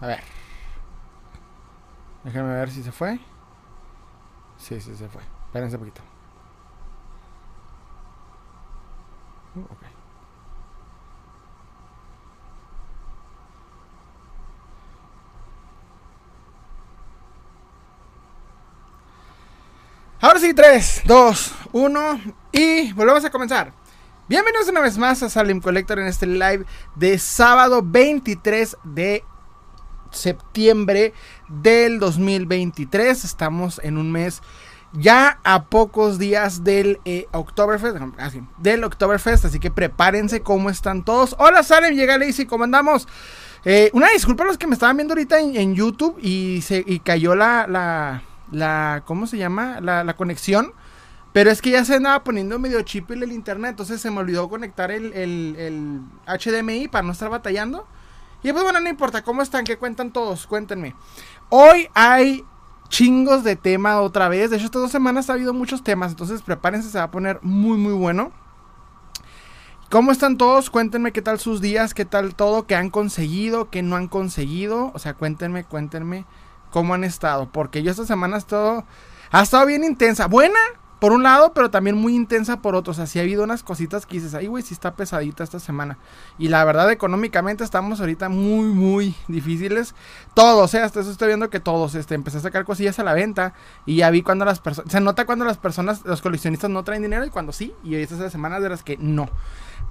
A ver. Déjenme ver si se fue. Sí, sí, se fue. Espérense un poquito. Uh, ok. Ahora sí, 3, 2, 1 y volvemos a comenzar. Bienvenidos una vez más a Salim Collector en este live de sábado 23 de septiembre del 2023. Estamos en un mes ya a pocos días del eh, Oktoberfest, así, del Oktoberfest, así que prepárense cómo están todos. Hola Salem, llega Lazy, ¿cómo andamos? Eh, una disculpa a los que me estaban viendo ahorita en, YouTube y se y cayó la, la, la, ¿cómo se llama? La, conexión. Pero es que ya se andaba poniendo medio chip el internet, entonces se me olvidó conectar el HDMI para no estar batallando. Y pues bueno, no importa, ¿cómo están? ¿Qué cuentan todos? Cuéntenme. Hoy hay chingos de tema otra vez. De hecho, estas dos semanas ha habido muchos temas, entonces prepárense, se va a poner muy, muy bueno. ¿Cómo están todos? Cuéntenme qué tal sus días, qué tal todo, qué han conseguido, qué no han conseguido. O sea, cuéntenme, cuéntenme cómo han estado. Porque yo esta semana todo, ha estado bien intensa. Buena, por un lado, pero también muy intensa por otro. O sea, sí ha habido unas cositas que dices, ay, güey, sí está pesadita esta semana. Y la verdad, económicamente estamos ahorita muy, muy difíciles. Todos, sea, hasta eso estoy viendo que todos, este, empecé a sacar cosillas a la venta. Y ya vi cuando las personas, se nota cuando las personas, los coleccionistas no traen dinero y cuando sí. Y estas son semanas de las que no.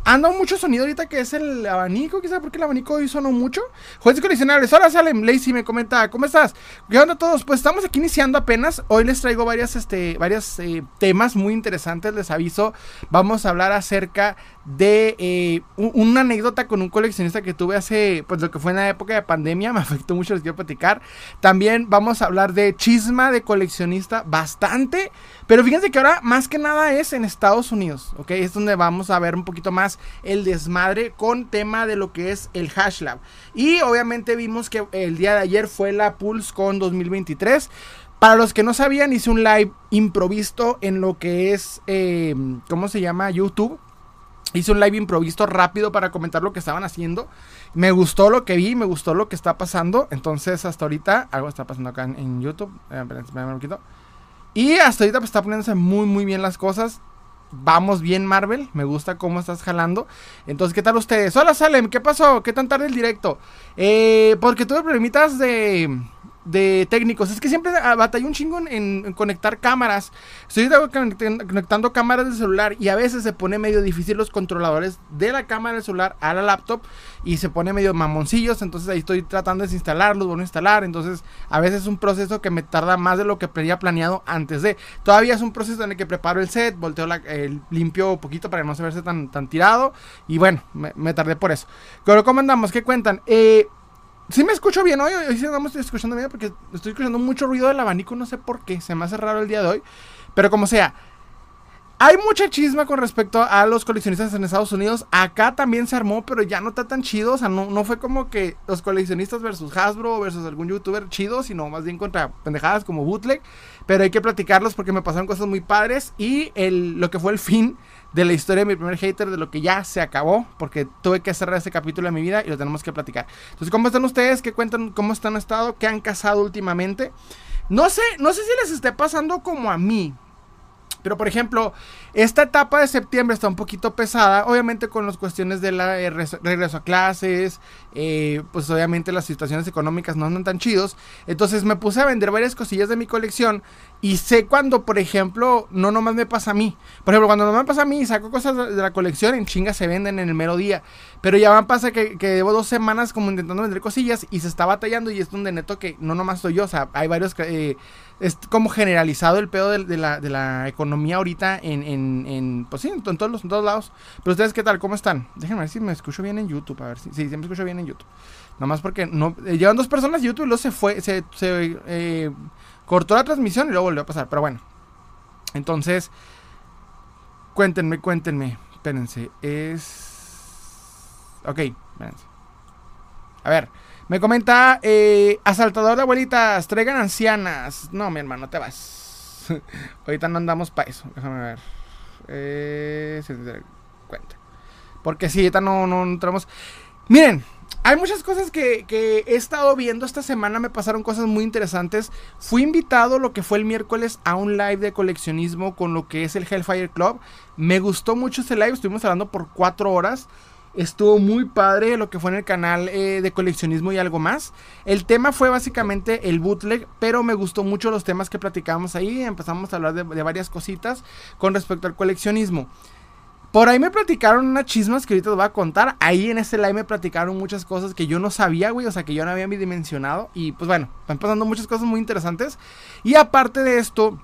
Anda mucho sonido ahorita que es el abanico, quizá porque el abanico hoy sonó mucho. Jueces coleccionables, hola Salem, Lacey me comenta, ¿cómo estás? ¿Qué onda todos? Pues estamos aquí iniciando apenas. Hoy les traigo varias, este, varios eh, temas muy interesantes, les aviso. Vamos a hablar acerca de eh, una anécdota con un coleccionista que tuve hace, pues lo que fue en la época de pandemia, me afectó mucho, les quiero platicar. También vamos a hablar de chisma de coleccionista bastante, pero fíjense que ahora más que nada es en Estados Unidos, ¿ok? Es donde vamos a ver un poquito más el desmadre con tema de lo que es el Hash Lab. Y obviamente vimos que el día de ayer fue la Pulse con 2023. Para los que no sabían, hice un live improvisto en lo que es, eh, ¿cómo se llama? YouTube. Hice un live improvisto rápido para comentar lo que estaban haciendo. Me gustó lo que vi, me gustó lo que está pasando. Entonces, hasta ahorita, algo está pasando acá en, YouTube. Eh, y hasta ahorita pues, está poniéndose muy, muy bien las cosas. Vamos bien, Marvel. Me gusta cómo estás jalando. Entonces, ¿qué tal ustedes? Hola, Salem. ¿Qué pasó? ¿Qué tan tarde el directo? Eh, porque tuve problemitas de de técnicos. Es que siempre batallé un chingo en, conectar cámaras. Estoy conectando cámaras del celular y a veces se pone medio difícil los controladores de la cámara del celular a la laptop y se pone medio mamoncillos. Entonces ahí estoy tratando de desinstalarlos, vuelvo a instalar. Entonces a veces es un proceso que me tarda más de lo que tenía planeado antes de. Todavía es un proceso en el que preparo el set, volteo la, limpio un poquito para no se verse tan, tan tirado. Y bueno, me, me tardé por eso. Pero ¿cómo andamos? ¿Qué cuentan? Eh, Sí me escucho bien hoy, hoy sí estamos escuchando bien porque estoy escuchando mucho ruido del abanico, no sé por qué, se me hace raro el día de hoy. Pero como sea, hay mucha chisma con respecto a los coleccionistas en Estados Unidos. Acá también se armó, pero ya no está tan chido. O sea, no, no fue como que los coleccionistas versus Hasbro versus algún youtuber chido, sino más bien contra pendejadas como bootleg. Pero hay que platicarlos porque me pasaron cosas muy padres. Y el, lo que fue el fin de la historia de mi primer hater, de lo que ya se acabó, porque tuve que cerrar ese capítulo de mi vida y lo tenemos que platicar. Entonces, ¿cómo están ustedes? ¿Qué cuentan? ¿Cómo están estado? ¿Qué han casado últimamente? No sé, no sé si les esté pasando como a mí. Pero por ejemplo, esta etapa de septiembre está un poquito pesada, obviamente con las cuestiones de la eh, regreso a clases, eh, pues obviamente las situaciones económicas no andan tan chidos. Entonces me puse a vender varias cosillas de mi colección y sé cuando, por ejemplo, no nomás me pasa a mí. Por ejemplo, cuando no me pasa a mí, saco cosas de la colección, en chinga se venden en el mero día. Pero ya me pasa que, que llevo dos semanas como intentando vender cosillas y se está batallando y es donde neto que no nomás soy yo, o sea, hay varios... Eh, es como generalizado el pedo de, la, de la, economía ahorita en, en, en, pues sí, en, todos los, en lados. Pero ustedes, ¿qué tal? ¿Cómo están? Déjenme ver si me escucho bien en YouTube, a ver si, sí, sí me escucho bien en YouTube. Nomás porque no, eh, llevan dos personas YouTube y luego se fue, se, se eh, cortó la transmisión y luego volvió a pasar. Pero bueno. Entonces, cuéntenme, cuéntenme. Espérense. Es... Ok, espérense. A ver. Me comenta, eh, asaltador de abuelitas, traigan ancianas. No, mi hermano, te vas. Ahorita no andamos para eso. Déjame ver. Eh. Porque si ahorita no, no entramos. Miren, hay muchas cosas que, que, he estado viendo esta semana, me pasaron cosas muy interesantes. Fui invitado lo que fue el miércoles a un live de coleccionismo con lo que es el Hellfire Club. Me gustó mucho ese live, estuvimos hablando por cuatro horas. Estuvo muy padre lo que fue en el canal eh, de coleccionismo y algo más. El tema fue básicamente el bootleg, pero me gustó mucho los temas que platicamos ahí. Empezamos a hablar de, varias cositas con respecto al coleccionismo. Por ahí me platicaron unas chismas que ahorita te voy a contar. Ahí en ese live me platicaron muchas cosas que yo no sabía, güey. O sea, que yo no había dimensionado. Y pues bueno, están pasando muchas cosas muy interesantes. Y aparte de esto,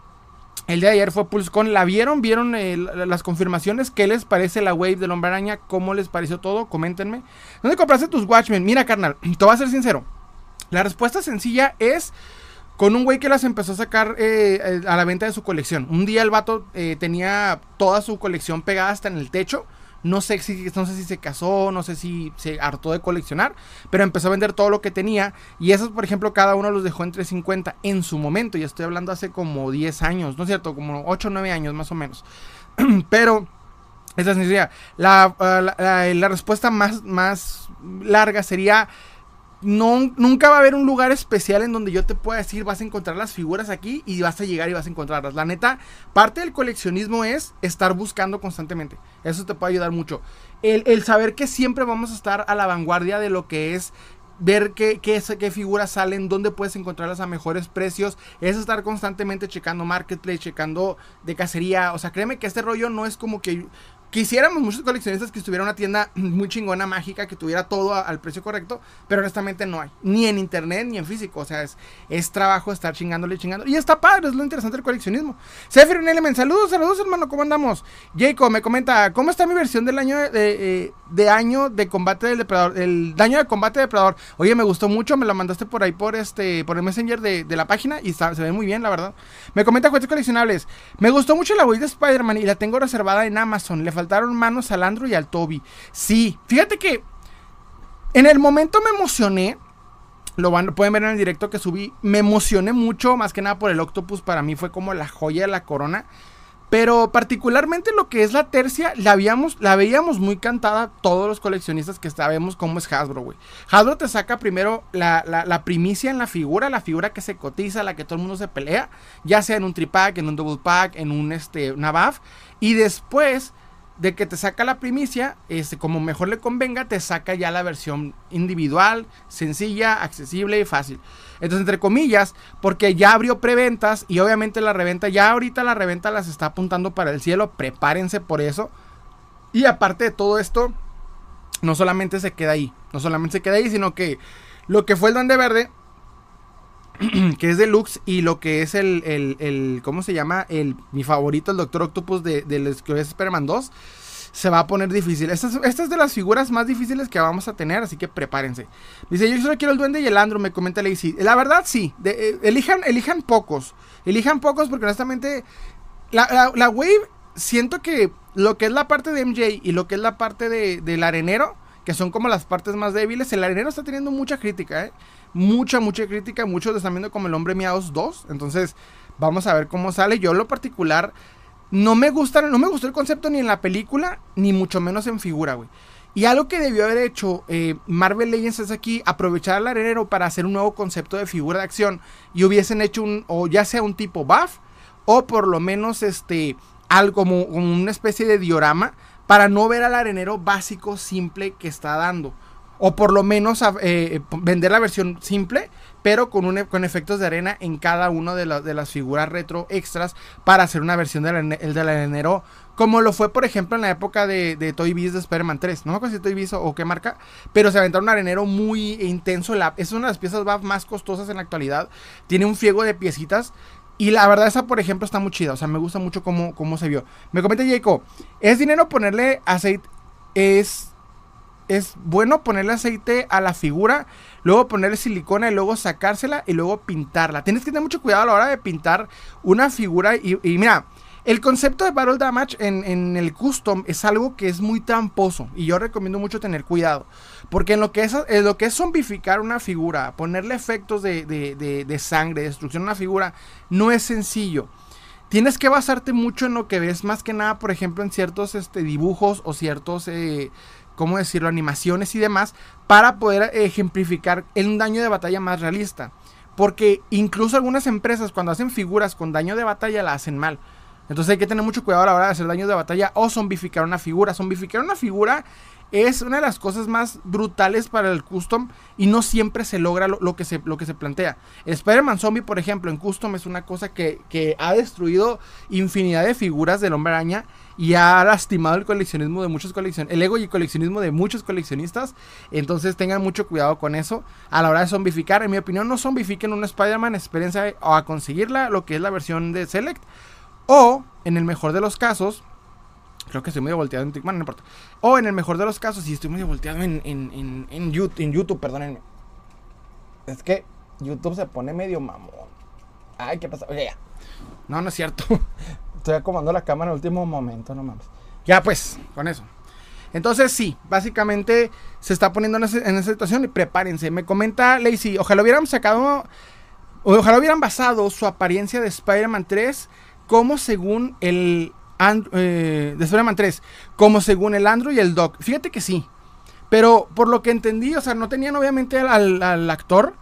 el de ayer fue PulseCon. ¿La vieron? ¿Vieron eh, las confirmaciones? ¿Qué les parece la wave del hombre araña? ¿Cómo les pareció todo? Coméntenme. ¿Dónde compraste tus Watchmen? Mira, carnal, te voy a ser sincero. La respuesta sencilla es con un güey que las empezó a sacar eh, eh, a la venta de su colección. Un día el vato tenía toda su colección pegada hasta en el techo. No sé, si, si se casó, no sé si se hartó de coleccionar, pero empezó a vender todo lo que tenía. Y esos, por ejemplo, cada uno los dejó entre 50 en su momento. Y estoy hablando hace como 10 años, ¿no es cierto? Como 8 o 9 años más o menos. pero, esa sería la, la, la, respuesta más, más larga sería nunca va a haber un lugar especial en donde yo te pueda decir vas a encontrar las figuras aquí y vas a llegar y vas a encontrarlas. La neta, parte del coleccionismo es estar buscando constantemente. Eso te puede ayudar mucho. El, saber que siempre vamos a estar a la vanguardia de lo que es ver qué, qué, qué, figuras salen, dónde puedes encontrarlas a mejores precios, es estar constantemente checando marketplace, checando de cacería, o sea, créeme que este rollo no es como que Quisiéramos muchos coleccionistas que estuviera una tienda muy chingona, mágica, que tuviera todo al precio correcto, pero honestamente no hay. Ni en internet ni en físico. O sea, es, es trabajo estar chingándole y chingando. Y está padre, es lo interesante del coleccionismo. Sefer Element, saludos, saludos hermano, ¿cómo andamos? Jacob me comenta, ¿cómo está mi versión del año de, de año de combate del depredador? El daño de combate de depredador. Oye, me gustó mucho, me lo mandaste por ahí por este, por el messenger de, la página y se ve muy bien, la verdad. Me comenta cuentos coleccionables. Me gustó mucho la web de Spider-Man y la tengo reservada en Amazon. Le faltaron manos al Andrew y al Toby. Sí, fíjate que en el momento me emocioné. Lo van, pueden ver en el directo que subí. Me emocioné mucho, más que nada por el Octopus. Para mí fue como la joya de la corona. Pero particularmente lo que es la tercia, la, habíamos, la veíamos muy cantada todos los coleccionistas que sabemos cómo es Hasbro, güey. Hasbro te saca primero la, primicia en la figura, la figura que se cotiza, la que todo el mundo se pelea, ya sea en un tripack, en un double pack, en un este. Y después de que te saca la primicia, este, como mejor le convenga, te saca ya la versión individual, sencilla, accesible y fácil. Entonces, entre comillas, porque ya abrió preventas y obviamente la reventa, ya ahorita la reventa las está apuntando para el cielo, prepárense por eso. Y aparte de todo esto, no solamente se queda ahí, no solamente se queda ahí, sino que lo que fue el Duende Verde que es deluxe y lo que es el, el, el, ¿cómo se llama? El, mi favorito, el Doctor Octopus de, de los que es Superman 2, se va a poner difícil. Esta es, de las figuras más difíciles que vamos a tener, así que prepárense. Dice, yo solo quiero el duende y el andro, me comenta Lacey. La verdad, sí, eh, elijan, elijan pocos, elijan pocos porque honestamente, la, la, Wave, siento que lo que es la parte de MJ y lo que es la parte de, del arenero, que son como las partes más débiles, el arenero está teniendo mucha crítica, ¿eh? Mucha, mucha crítica. Muchos están viendo como el hombre Miaos 2. Entonces, vamos a ver cómo sale. Yo, en lo particular, no me gusta, no me gustó el concepto ni en la película, ni mucho menos en figura, güey. Y algo que debió haber hecho eh, Marvel Legends es aquí aprovechar al arenero para hacer un nuevo concepto de figura de acción y hubiesen hecho un, o ya sea un tipo buff, o por lo menos este, algo como una especie de diorama para no ver al arenero básico simple que está dando. O por lo menos eh, vender la versión simple, pero con, un, con efectos de arena en cada una de, de, las figuras retro extras para hacer una versión del, el del arenero. Como lo fue, por ejemplo, en la época de, de Toy Biz de Spider-Man 3. No me acuerdo si Toy Biz o, qué marca. Pero se aventaron un arenero muy intenso. Es una de las piezas más costosas en la actualidad. Tiene un fiego de piecitas. Y la verdad, esa, por ejemplo, está muy chida. O sea, me gusta mucho cómo, cómo se vio. Me comenta Jacob. ¿Es dinero ponerle aceite? Es es bueno ponerle aceite a la figura, luego ponerle silicona y luego sacársela y luego pintarla. Tienes que tener mucho cuidado a la hora de pintar una figura y, mira, el concepto de Battle Damage en, el custom es algo que es muy tramposo y yo recomiendo mucho tener cuidado. Porque en lo que es, en lo que es zombificar una figura, ponerle efectos de, de, de, de sangre, destrucción a una figura, no es sencillo tienes que basarte mucho en lo que ves, más que nada, por ejemplo, en ciertos este, dibujos o ciertos, eh, ¿cómo decirlo?, animaciones y demás, para poder ejemplificar un daño de batalla más realista. Porque incluso algunas empresas cuando hacen figuras con daño de batalla la hacen mal. Entonces hay que tener mucho cuidado a la hora de hacer daño de batalla o zombificar una figura. Zombificar una figura es una de las cosas más brutales para el custom y no siempre se logra lo, que, se, lo que se plantea. Spider-Man Zombie, por ejemplo, en custom es una cosa que, ha destruido infinidad de figuras del hombre araña y ha lastimado el coleccionismo de muchos coleccionistas, el ego y coleccionismo de muchos coleccionistas. Entonces tengan mucho cuidado con eso a la hora de zombificar. En mi opinión, no zombifiquen un Spider-Man, experiencia a conseguirla, lo que es la versión de Select. O, en el mejor de los casos, Creo que estoy medio volteado en TikTok, no importa. O en el mejor de los casos, si estoy medio volteado en, en, en, YouTube, en YouTube, perdónenme. Es que YouTube se pone medio mamón. Ay, ¿qué pasa? Oye, ya. No, no es cierto. Estoy acomodando la cámara en el último momento, no mames. Ya pues, con eso. Entonces sí, básicamente se está poniendo en, esa situación y prepárense. Me comenta Lacey, ojalá hubieran sacado, ojalá hubieran basado su apariencia de Spider-Man 3 como según el eh, de Spider-Man 3, como según el Andrew y el Doc. Fíjate que sí. Pero por lo que entendí, o sea, no tenían obviamente al, actor.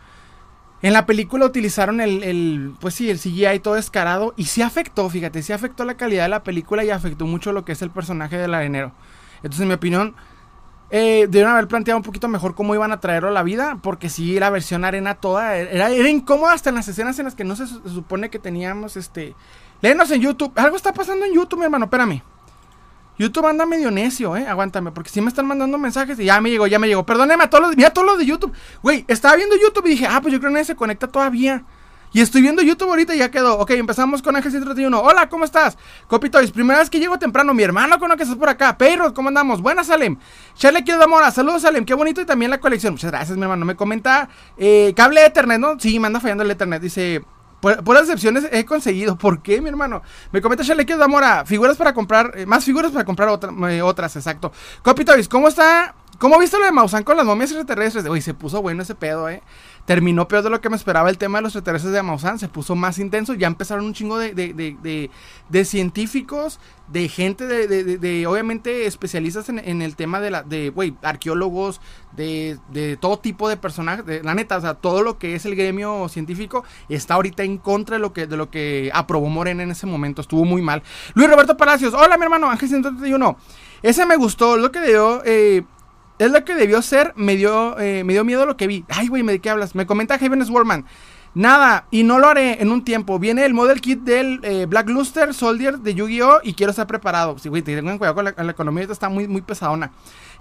En la película utilizaron el, pues sí, el CGI todo descarado y sí afectó, fíjate, sí afectó la calidad de la película y afectó mucho lo que es el personaje del arenero. Entonces, en mi opinión, eh, debieron haber planteado un poquito mejor cómo iban a traerlo a la vida, porque sí, la versión arena toda era, era incómoda hasta en las escenas en las que no se, se supone que teníamos este Léenos en YouTube. Algo está pasando en YouTube, mi hermano. Espérame. YouTube anda medio necio, eh. Aguántame, porque si me están mandando mensajes y ya me llegó, ya me llegó. Perdóneme a todos los, mira todos los de YouTube. Güey, estaba viendo YouTube y dije, ah, pues yo creo que nadie se conecta todavía. Y estoy viendo YouTube ahorita y ya quedó. Ok, empezamos con Ángel 131. Hola, ¿cómo estás? Copitoys, primera vez que llego temprano. Mi hermano con lo que estás por acá. Peyrod, ¿cómo andamos? Buenas, Salem. Charlie Quiero Mora. Saludos, Salem. Qué bonito y también la colección. Muchas gracias, mi hermano. Me comenta eh, cable Ethernet, ¿no? Sí, me anda fallando el Ethernet. Dice, por, excepciones he conseguido. ¿Por qué, mi hermano? Me comenta Shalequio Damora. Figuras para comprar. Eh, más figuras para comprar eh, otras, exacto. Copy ¿cómo está? ¿Cómo viste lo de Mausan con las momias extraterrestres? Uy, se puso bueno ese pedo, eh terminó peor de lo que me esperaba el tema de los extraterrestres de Maussan, se puso más intenso, ya empezaron un chingo de, de, científicos, de gente, de, obviamente especialistas en, el tema de la, de, güey, arqueólogos, de, todo tipo de personajes, la neta, o sea, todo lo que es el gremio científico está ahorita en contra de lo que, de lo que aprobó Morena en ese momento, estuvo muy mal. Luis Roberto Palacios, hola mi hermano, Ángel 131, ese me gustó, lo que dio, eh, es lo que debió ser, me dio, eh, me dio miedo lo que vi. Ay, güey, ¿de qué hablas? Me comenta Heaven Warman. Nada, y no lo haré en un tiempo. Viene el model kit del eh, Black Luster Soldier de Yu-Gi-Oh! y quiero estar preparado. Sí, güey, tengan cuidado con la, economía, está muy, muy pesadona.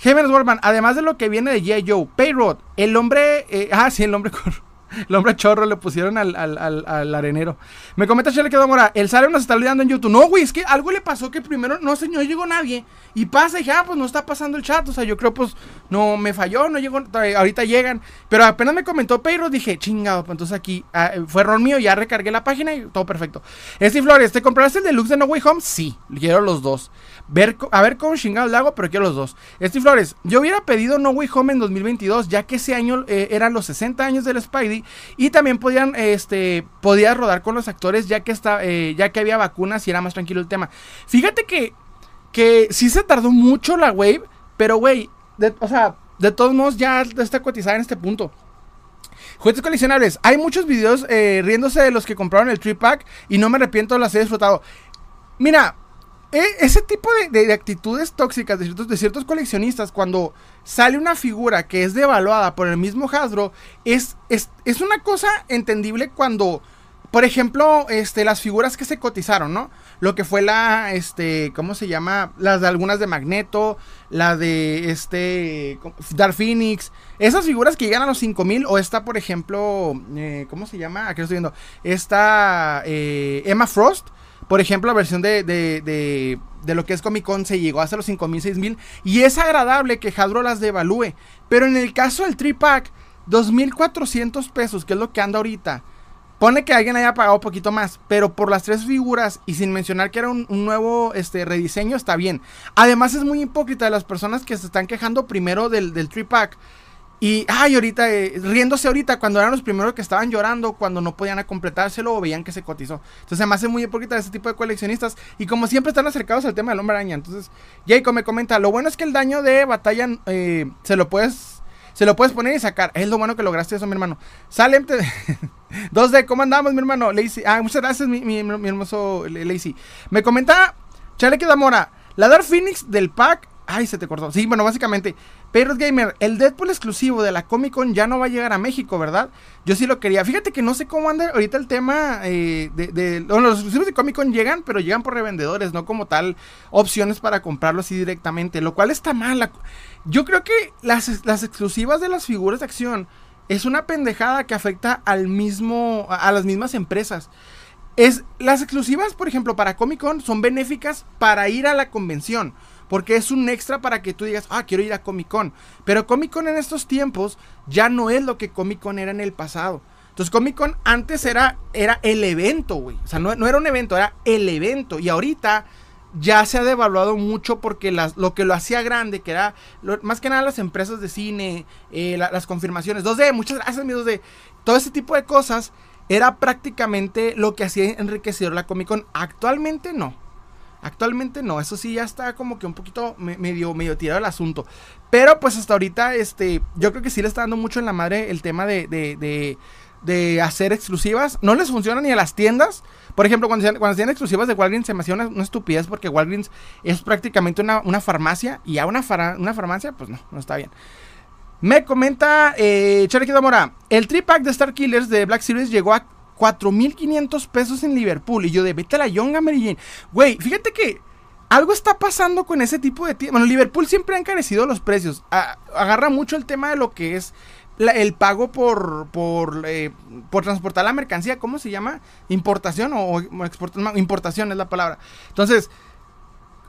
Heaven Warman, además de lo que viene de G.I. Joe, Payrod, el hombre. Eh, ah, sí, el hombre. El hombre chorro le pusieron al, al, arenero. Me comenta Chile que Mora, el Sare nos está olvidando en YouTube. No, güey, es que algo le pasó que primero no no llegó nadie. Y pasa y dije, ah, pues no está pasando el chat. O sea, yo creo, pues, no me falló, no llegó. Ahorita llegan. Pero apenas me comentó Pedro, dije, chingado, pues entonces aquí ah, fue error mío, ya recargué la página y todo perfecto. Steve Flores, ¿te compraste el deluxe de No Way Home? Sí, quiero los dos. Ver, a ver cómo chingados le hago, pero quiero los dos. Steve Flores, yo hubiera pedido No Way Home en 2022, ya que ese año eh, eran los 60 años del Spidey y también podían, este, podía rodar con los actores ya que, está, eh, ya que había vacunas y era más tranquilo el tema. Fíjate que, que sí se tardó mucho la wave, pero güey, o sea, de todos modos ya está cotizada en este punto. Juguetes coleccionables. Hay muchos videos eh, riéndose de los que compraron el trip pack y no me arrepiento, las he disfrutado. Mira, ese tipo de, actitudes tóxicas de ciertos, de ciertos, coleccionistas, cuando sale una figura que es devaluada por el mismo Hasbro, es, es, es, una cosa entendible cuando, por ejemplo, este, las figuras que se cotizaron, ¿no? Lo que fue la, este, ¿cómo se llama? Las de algunas de Magneto, la de, este, Dark Phoenix, esas figuras que llegan a los 5000, o esta, por ejemplo, eh, ¿cómo se llama? Aquí lo estoy viendo, esta eh, Emma Frost por ejemplo, la versión de, de, de, lo que es Comic Con se llegó hasta los 5000, 6000 y es agradable que Hadro las devalúe. Pero en el caso del tripack, 2400 pesos, que es lo que anda ahorita. Pone que alguien haya pagado un poquito más, pero por las tres figuras y sin mencionar que era un, nuevo este, rediseño, está bien. Además, es muy hipócrita de las personas que se están quejando primero del, del tripack Y, ay, ahorita, eh, riéndose ahorita, cuando eran los primeros que estaban llorando, cuando no podían completárselo o veían que se cotizó. Entonces, me hace muy hipócrita ese tipo de coleccionistas. Y como siempre están acercados al tema del hombre araña. Entonces, Jacob me comenta: Lo bueno es que el daño de batalla eh, se lo puedes. Se lo puedes poner y sacar. Es lo bueno que lograste eso, mi hermano. Salem 2D, ¿cómo andamos, mi hermano? Lazy. Ah, muchas gracias, mi, hermoso Lazy. Me comenta Chaleque Mora La Dark Phoenix del pack. Ay, se te cortó. Sí, bueno, básicamente. Pero Gamer, el Deadpool exclusivo de la Comic Con ya no va a llegar a México, ¿verdad? Yo sí lo quería. Fíjate que no sé cómo anda ahorita el tema eh, de, los exclusivos de Comic Con llegan, pero llegan por revendedores, no como tal opciones para comprarlo así directamente, lo cual está mal. Yo creo que las, las exclusivas de las figuras de acción es una pendejada que afecta al mismo, a las mismas empresas. Es, las exclusivas, por ejemplo, para Comic Con son benéficas para ir a la convención. Porque es un extra para que tú digas, ah, quiero ir a Comic Con. Pero Comic Con en estos tiempos ya no es lo que Comic Con era en el pasado. Entonces Comic Con antes era, era el evento, güey. O sea, no, era un evento, era el evento. Y ahorita ya se ha devaluado mucho porque las, lo que lo hacía grande, que era más que nada las empresas de cine, eh, las confirmaciones, 2D, muchas gracias, amigos de todo ese tipo de cosas, era prácticamente lo que hacía enriquecer la Comic Con. Actualmente no. Actualmente no, eso sí ya está como que un poquito medio, medio tirado el asunto. Pero pues hasta ahorita, este, yo creo que sí le está dando mucho en la madre el tema de, de, de, hacer exclusivas. No les funciona ni a las tiendas. Por ejemplo, cuando, cuando hacían exclusivas de Walgreens se me hacía una, estupidez porque Walgreens es prácticamente una, farmacia y a una, una farmacia, pues no, no está bien. Me comenta eh, Mora, el tripack de Star Killers de Black Series llegó a 4.500 pesos en Liverpool. Y yo de vete a la Young Mary Jane. Güey, fíjate que algo está pasando con ese tipo de tiendas. Bueno, Liverpool siempre ha encarecido los precios. agarra mucho el tema de lo que es el pago por por, eh, por transportar la mercancía. ¿Cómo se llama? Importación o, o importación es la palabra. Entonces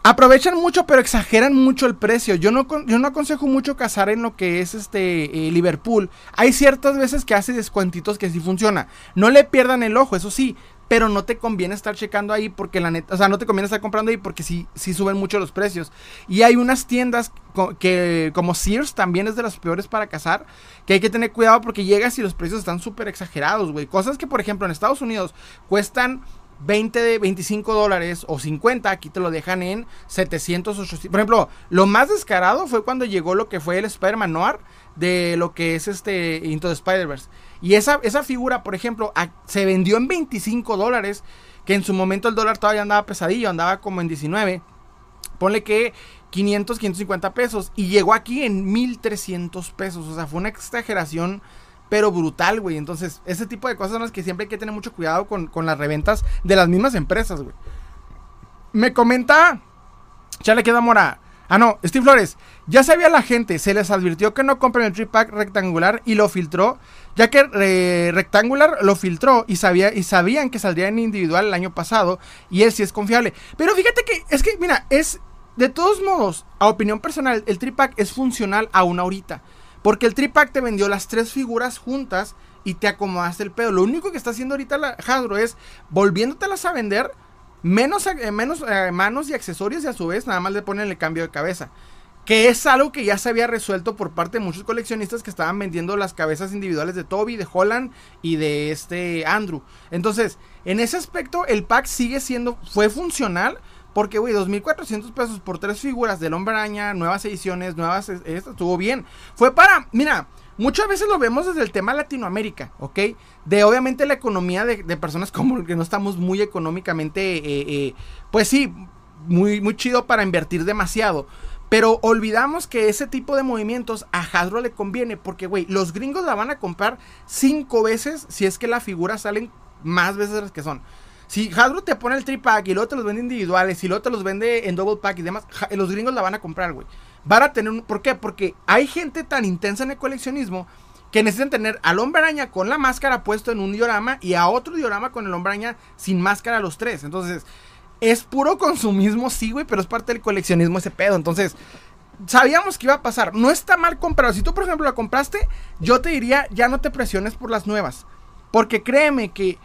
Aprovechan mucho, pero exageran mucho el precio. Yo no, yo no aconsejo mucho cazar en lo que es este eh, Liverpool. Hay ciertas veces que hace descuentitos que sí funciona. No le pierdan el ojo, eso sí. Pero no te conviene estar checando ahí porque la neta, o sea, no te conviene estar comprando ahí porque sí, suben mucho los precios. Y hay unas tiendas que, como Sears, también es de las peores para cazar, que hay que tener cuidado porque llegas y los precios están súper exagerados, güey. Cosas que, por ejemplo, en Estados Unidos cuestan 20 de 25 dólares o 50, aquí te lo dejan en 700, 800. Por ejemplo, lo más descarado fue cuando llegó lo que fue el Spider-Man Noir de lo que es este Into the Spider-Verse. Y esa, esa figura, por ejemplo, se vendió en 25 dólares, que en su momento el dólar todavía andaba pesadillo, andaba como en 19. Ponle que 500, 550 pesos. Y llegó aquí en 1300 pesos. O sea, fue una exageración pero brutal, güey. Entonces, ese tipo de cosas son las que siempre hay que tener mucho cuidado con, las reventas de las mismas empresas, güey. Me comenta, ya le queda mora. Ah, no, Steve Flores. Ya sabía la gente, se les advirtió que no compren el tripack rectangular y lo filtró, ya que rectangular lo filtró y, sabía, y sabían que saldría en individual el año pasado y él sí es confiable. Pero fíjate que, es que, mira, es, de todos modos, a opinión personal, el tripack es funcional aún ahorita. Porque el tripack te vendió las tres figuras juntas y te acomodaste el pedo. Lo único que está haciendo ahorita la Hasbro es volviéndotelas a vender menos, eh, eh, manos y accesorios y a su vez nada más le ponen el cambio de cabeza. Que es algo que ya se había resuelto por parte de muchos coleccionistas que estaban vendiendo las cabezas individuales de Toby, de Holland y de este Andrew. Entonces, en ese aspecto, el pack sigue siendo, fue funcional, porque, güey, 2.400 pesos por tres figuras del Hombre nuevas ediciones, nuevas... Esto estuvo bien. Fue para... Mira, muchas veces lo vemos desde el tema Latinoamérica, ¿ok? De obviamente la economía de, personas como que no estamos muy económicamente... Eh, eh, pues sí, muy, muy chido para invertir demasiado. Pero olvidamos que ese tipo de movimientos a Hasbro le conviene porque, güey, los gringos la van a comprar cinco veces si es que las figuras salen más veces de las que son. Si Hasbro te pone el tripack y luego te los vende individuales y luego te los vende en double pack y demás, los gringos la van a comprar, güey. Van a tener un... ¿Por qué? Porque hay gente tan intensa en el coleccionismo que necesitan tener al hombre araña con la máscara puesto en un diorama y a otro diorama con el hombre araña sin máscara los tres. Entonces, es puro consumismo, sí, güey, pero es parte del coleccionismo ese pedo. Entonces, sabíamos que iba a pasar. No está mal comprado. Si tú, por ejemplo, la compraste, yo te diría, ya no te presiones por las nuevas. Porque créeme que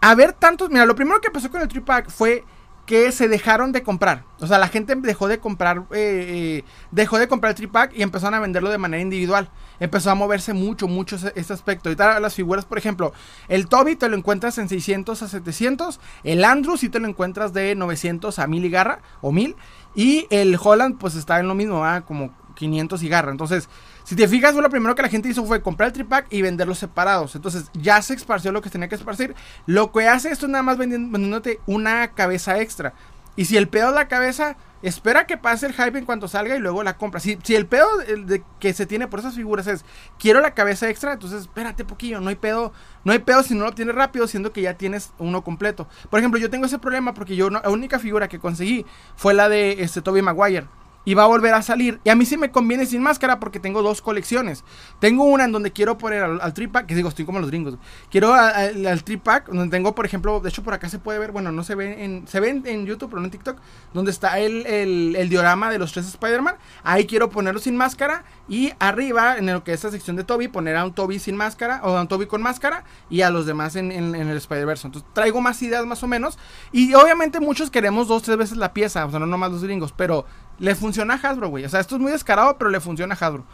a ver tantos. Mira, lo primero que pasó con el tripack fue que se dejaron de comprar. O sea, la gente dejó de comprar, eh, eh, dejó de comprar el tripack y empezaron a venderlo de manera individual. Empezó a moverse mucho, mucho ese, aspecto. Ahorita las figuras, por ejemplo, el Toby te lo encuentras en 600 a 700. El Andrew sí te lo encuentras de 900 a 1000 y garra o 1000. Y el Holland pues está en lo mismo, como 500 y garra. Entonces, si te fijas, lo primero que la gente hizo fue comprar el tripack y venderlos separados. Entonces ya se esparció lo que tenía que esparcir. Lo que hace esto es nada más vendiéndote una cabeza extra. Y si el pedo de la cabeza, espera que pase el hype en cuanto salga y luego la compra. Si, si el pedo de que se tiene por esas figuras es, quiero la cabeza extra, entonces espérate poquillo, no hay pedo, no hay pedo si no lo tienes rápido, siendo que ya tienes uno completo. Por ejemplo, yo tengo ese problema porque yo la única figura que conseguí fue la de este Toby Maguire y va a volver a salir. Y a mí sí me conviene sin máscara porque tengo dos colecciones. Tengo una en donde quiero poner al, al tripack, que digo, estoy como los gringos. Quiero al, tripack, donde tengo, por ejemplo, de hecho por acá se puede ver, bueno, no se ve en, se ve en, YouTube, pero no en TikTok, donde está el, el, diorama de los tres Spider-Man. Ahí quiero ponerlo sin máscara y arriba, en lo que es esta sección de Toby, poner a un Toby sin máscara o a un Toby con máscara y a los demás en, en el Spider-Verse. Entonces traigo más ideas más o menos. Y obviamente muchos queremos dos, tres veces la pieza, o sea, no nomás los gringos, pero le funciona a Hasbro, güey. O sea, esto es muy descarado, pero le funciona a Hasbro.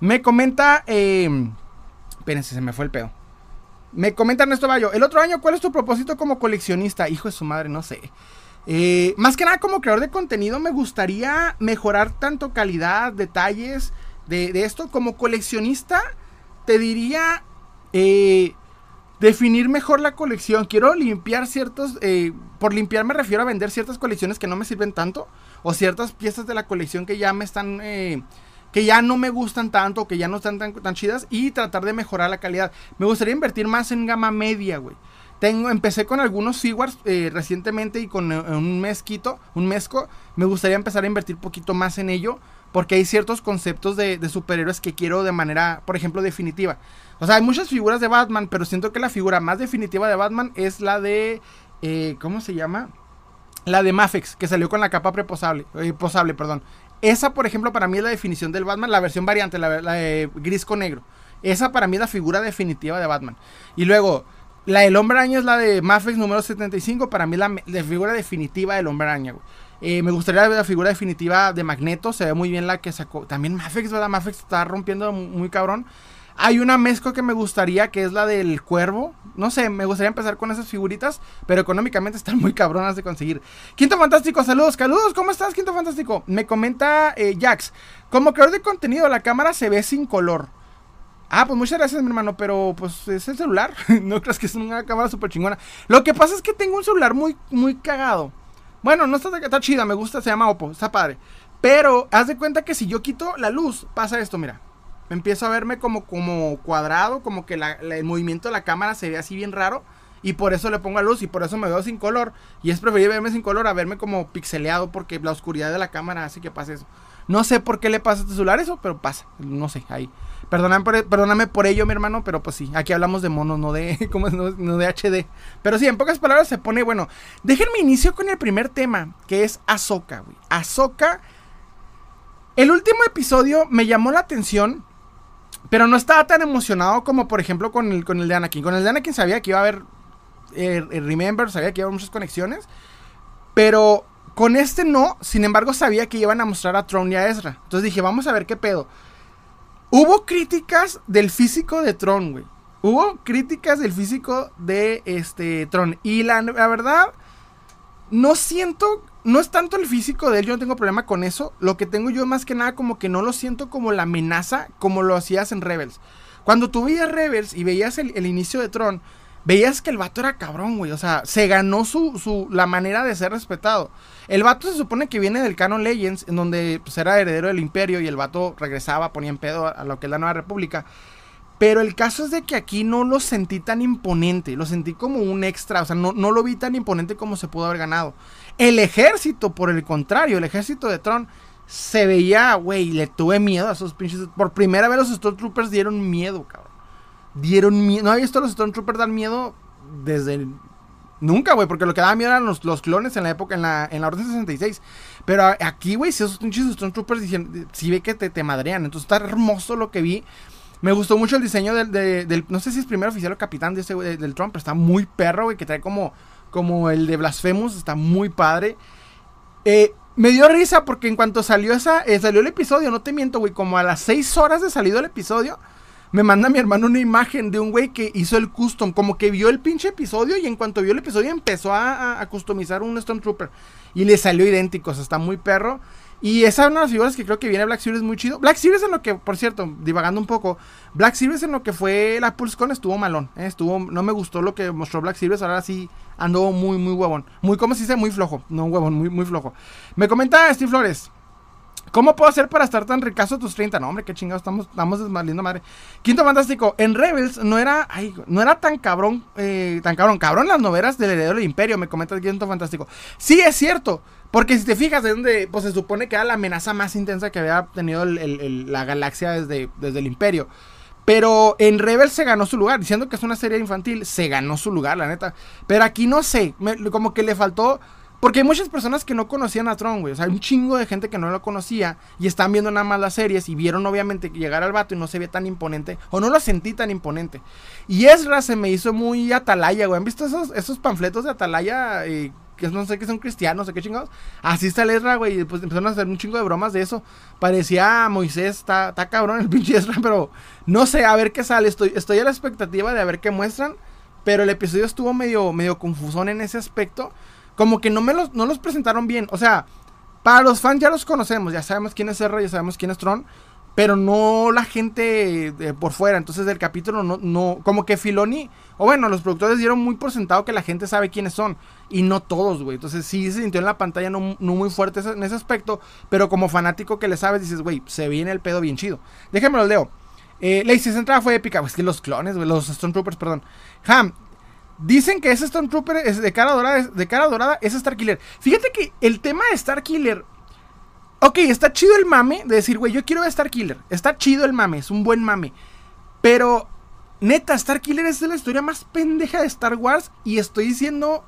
Me comenta. Eh, espérense, se me fue el pedo. Me comenta Ernesto Bayo. El otro año, ¿cuál es tu propósito como coleccionista? Hijo de su madre, no sé. Eh, más que nada, como creador de contenido, me gustaría mejorar tanto calidad, detalles de, esto. Como coleccionista, te diría. Eh, definir mejor la colección. Quiero limpiar ciertos. Eh, por limpiar me refiero a vender ciertas colecciones que no me sirven tanto o ciertas piezas de la colección que ya me están... Eh, que ya no me gustan tanto, que ya no están tan, chidas y tratar de mejorar la calidad. Me gustaría invertir más en gama media, güey. Tengo, empecé con algunos Figuarts eh, recientemente y con eh, un mezquito, un mezco. Me gustaría empezar a invertir poquito más en ello. Porque hay ciertos conceptos de, de, superhéroes que quiero de manera, por ejemplo, definitiva. O sea, hay muchas figuras de Batman, pero siento que la figura más definitiva de Batman es la de. ¿Cómo se llama? La de Mafex, que salió con la capa preposable, eh, posable, perdón. Esa, por ejemplo, para mí es la definición del Batman, la versión variante, la, gris con negro. Esa para mí es la figura definitiva de Batman. Y luego, la del hombre araña es la de Mafex número 75, para mí es la, figura definitiva del hombre araña, eh, me gustaría ver la figura definitiva de Magneto, se ve muy bien la que sacó. También Mafex, ¿verdad? Mafex está rompiendo muy cabrón. Hay una mezcla que me gustaría, que es la del cuervo. No sé, me gustaría empezar con esas figuritas, pero económicamente están muy cabronas de conseguir. Quinto Fantástico, saludos, saludos, ¿cómo estás, Quinto Fantástico? Me comenta eh, Jax, como creador de contenido, la cámara se ve sin color. Ah, pues muchas gracias, mi hermano, pero pues es el celular. no creas que es una cámara súper chingona. Lo que pasa es que tengo un celular muy, muy cagado. Bueno, no está, está chida, me gusta, se llama Oppo, está padre. Pero haz de cuenta que si yo quito la luz, pasa esto, mira empiezo a verme como, como cuadrado, como que el movimiento de la cámara se ve así bien raro. Y por eso le pongo a luz y por eso me veo sin color. Y es preferible verme sin color a verme como pixeleado porque la oscuridad de la cámara hace que pase eso. No sé por qué le pasa a este celular eso, pero pasa. No sé, ahí. Perdóname por, perdóname por ello, mi hermano, pero pues sí, aquí hablamos de monos, no de, como, no, no de HD. Pero sí, en pocas palabras se pone, bueno, déjenme inicio con el primer tema, que es Ahsoka, güey. Ahsoka. El último episodio me llamó la atención pero no estaba tan emocionado como, por ejemplo, con el, con el de Anakin. Con el de Anakin sabía que iba a haber eh, Remember, sabía que iba a haber muchas conexiones. Pero con este no, sin embargo, sabía que iban a mostrar a Tron y a Ezra. Entonces dije, vamos a ver qué pedo. Hubo críticas del físico de Tron, güey. Hubo críticas del físico de este Tron. Y la, la verdad, no siento no es tanto el físico de él, yo no tengo problema con eso. Lo que tengo yo más que nada como que no lo siento como la amenaza como lo hacías en Rebels. Cuando tú veías Rebels y veías el, inicio de Tron, veías que el vato era cabrón, güey. O sea, se ganó su, su, la manera de ser respetado. El vato se supone que viene del Canon Legends, en donde pues, era heredero del imperio y el vato regresaba, ponía en pedo a lo que es la Nueva República. Pero el caso es de que aquí no lo sentí tan imponente, lo sentí como un extra, o sea, no, no lo vi tan imponente como se pudo haber ganado. El ejército, por el contrario, el ejército de Tron se veía, güey, le tuve miedo a esos pinches. Por primera vez los Stormtroopers dieron miedo, cabrón. Dieron miedo. No había visto a los Stormtroopers dar miedo desde Nunca, güey, porque lo que daba miedo eran los, clones en la época, en la, en la Orden 66. Pero aquí, güey, si esos pinches Stormtroopers dicen, si ve que te, te madrean. Entonces está hermoso lo que vi. Me gustó mucho el diseño del, del, no sé si es primer oficial o capitán de ese, del Trump, pero está muy perro, güey, que trae como, como el de Blasphemous, está muy padre. Eh, me dio risa porque en cuanto salió esa, eh, salió el episodio, no te miento, güey, como a las 6 horas de salido el episodio, me manda mi hermano una imagen de un güey que hizo el custom, como que vio el pinche episodio y en cuanto vio el episodio empezó a, customizar un Stormtrooper y le salió idéntico, o sea, está muy perro. Y esa es una de las figuras que creo que viene Black Series muy chido. Black Series en lo que, por cierto, divagando un poco, Black Series en lo que fue la PulseCon estuvo malón. ¿eh? Estuvo, no me gustó lo que mostró Black Series, ahora sí andó muy, muy huevón. Muy, como se dice, muy flojo. No huevón, muy, muy flojo. Me comenta Steve Flores. ¿Cómo puedo hacer para estar tan ricazo tus 30? No, hombre, qué chingados, estamos, estamos desmaliendo madre. Quinto fantástico, en Rebels no era, ay, no era tan cabrón, eh, tan cabrón, cabrón las novelas del heredero del imperio, me comenta el Quinto fantástico. Sí, es cierto, porque si te fijas de donde, pues se supone que era la amenaza más intensa que había tenido la galaxia desde, desde el imperio. Pero en Rebels se ganó su lugar, diciendo que es una serie infantil, se ganó su lugar, la neta. Pero aquí no sé, como que le faltó porque hay muchas personas que no conocían a Tron, güey. O sea, hay un chingo de gente que no lo conocía y están viendo nada más las series y vieron obviamente llegar al vato y no se ve tan imponente o no lo sentí tan imponente. Y Ezra se me hizo muy atalaya, güey. ¿Han visto esos, esos panfletos de atalaya? Eh, que no sé que son cristianos, o qué chingados. Así está el Ezra, güey. Y pues empezaron a hacer un chingo de bromas de eso. Parecía Moisés, está, está cabrón el pinche Ezra, pero no sé, a ver qué sale. Estoy, estoy a la expectativa de a ver qué muestran. Pero el episodio estuvo medio, medio confusón en ese aspecto como que no me los, no los presentaron bien. O sea, para los fans ya los conocemos, ya sabemos quién es Ezra, ya sabemos quién es Tron, pero no la gente por fuera. Entonces del capítulo no, no, como que Filoni, o bueno, los productores dieron muy por sentado que la gente sabe quiénes son, y no todos, güey. Entonces sí se sintió en la pantalla no, muy fuerte en ese aspecto, pero como fanático que le sabes, dices, güey, se viene el pedo bien chido. Déjenme lo leo. Eh, la entrada fue épica, pues que los clones, los Stormtroopers, perdón. Ham, Dicen que ese Stormtrooper es de cara dorada, de cara dorada es Starkiller. Fíjate que el tema de Starkiller. Ok, está chido el mame de decir, güey, yo quiero ver Starkiller. Está chido el mame, es un buen mame. Pero, neta, Starkiller es la historia más pendeja de Star Wars. Y estoy diciendo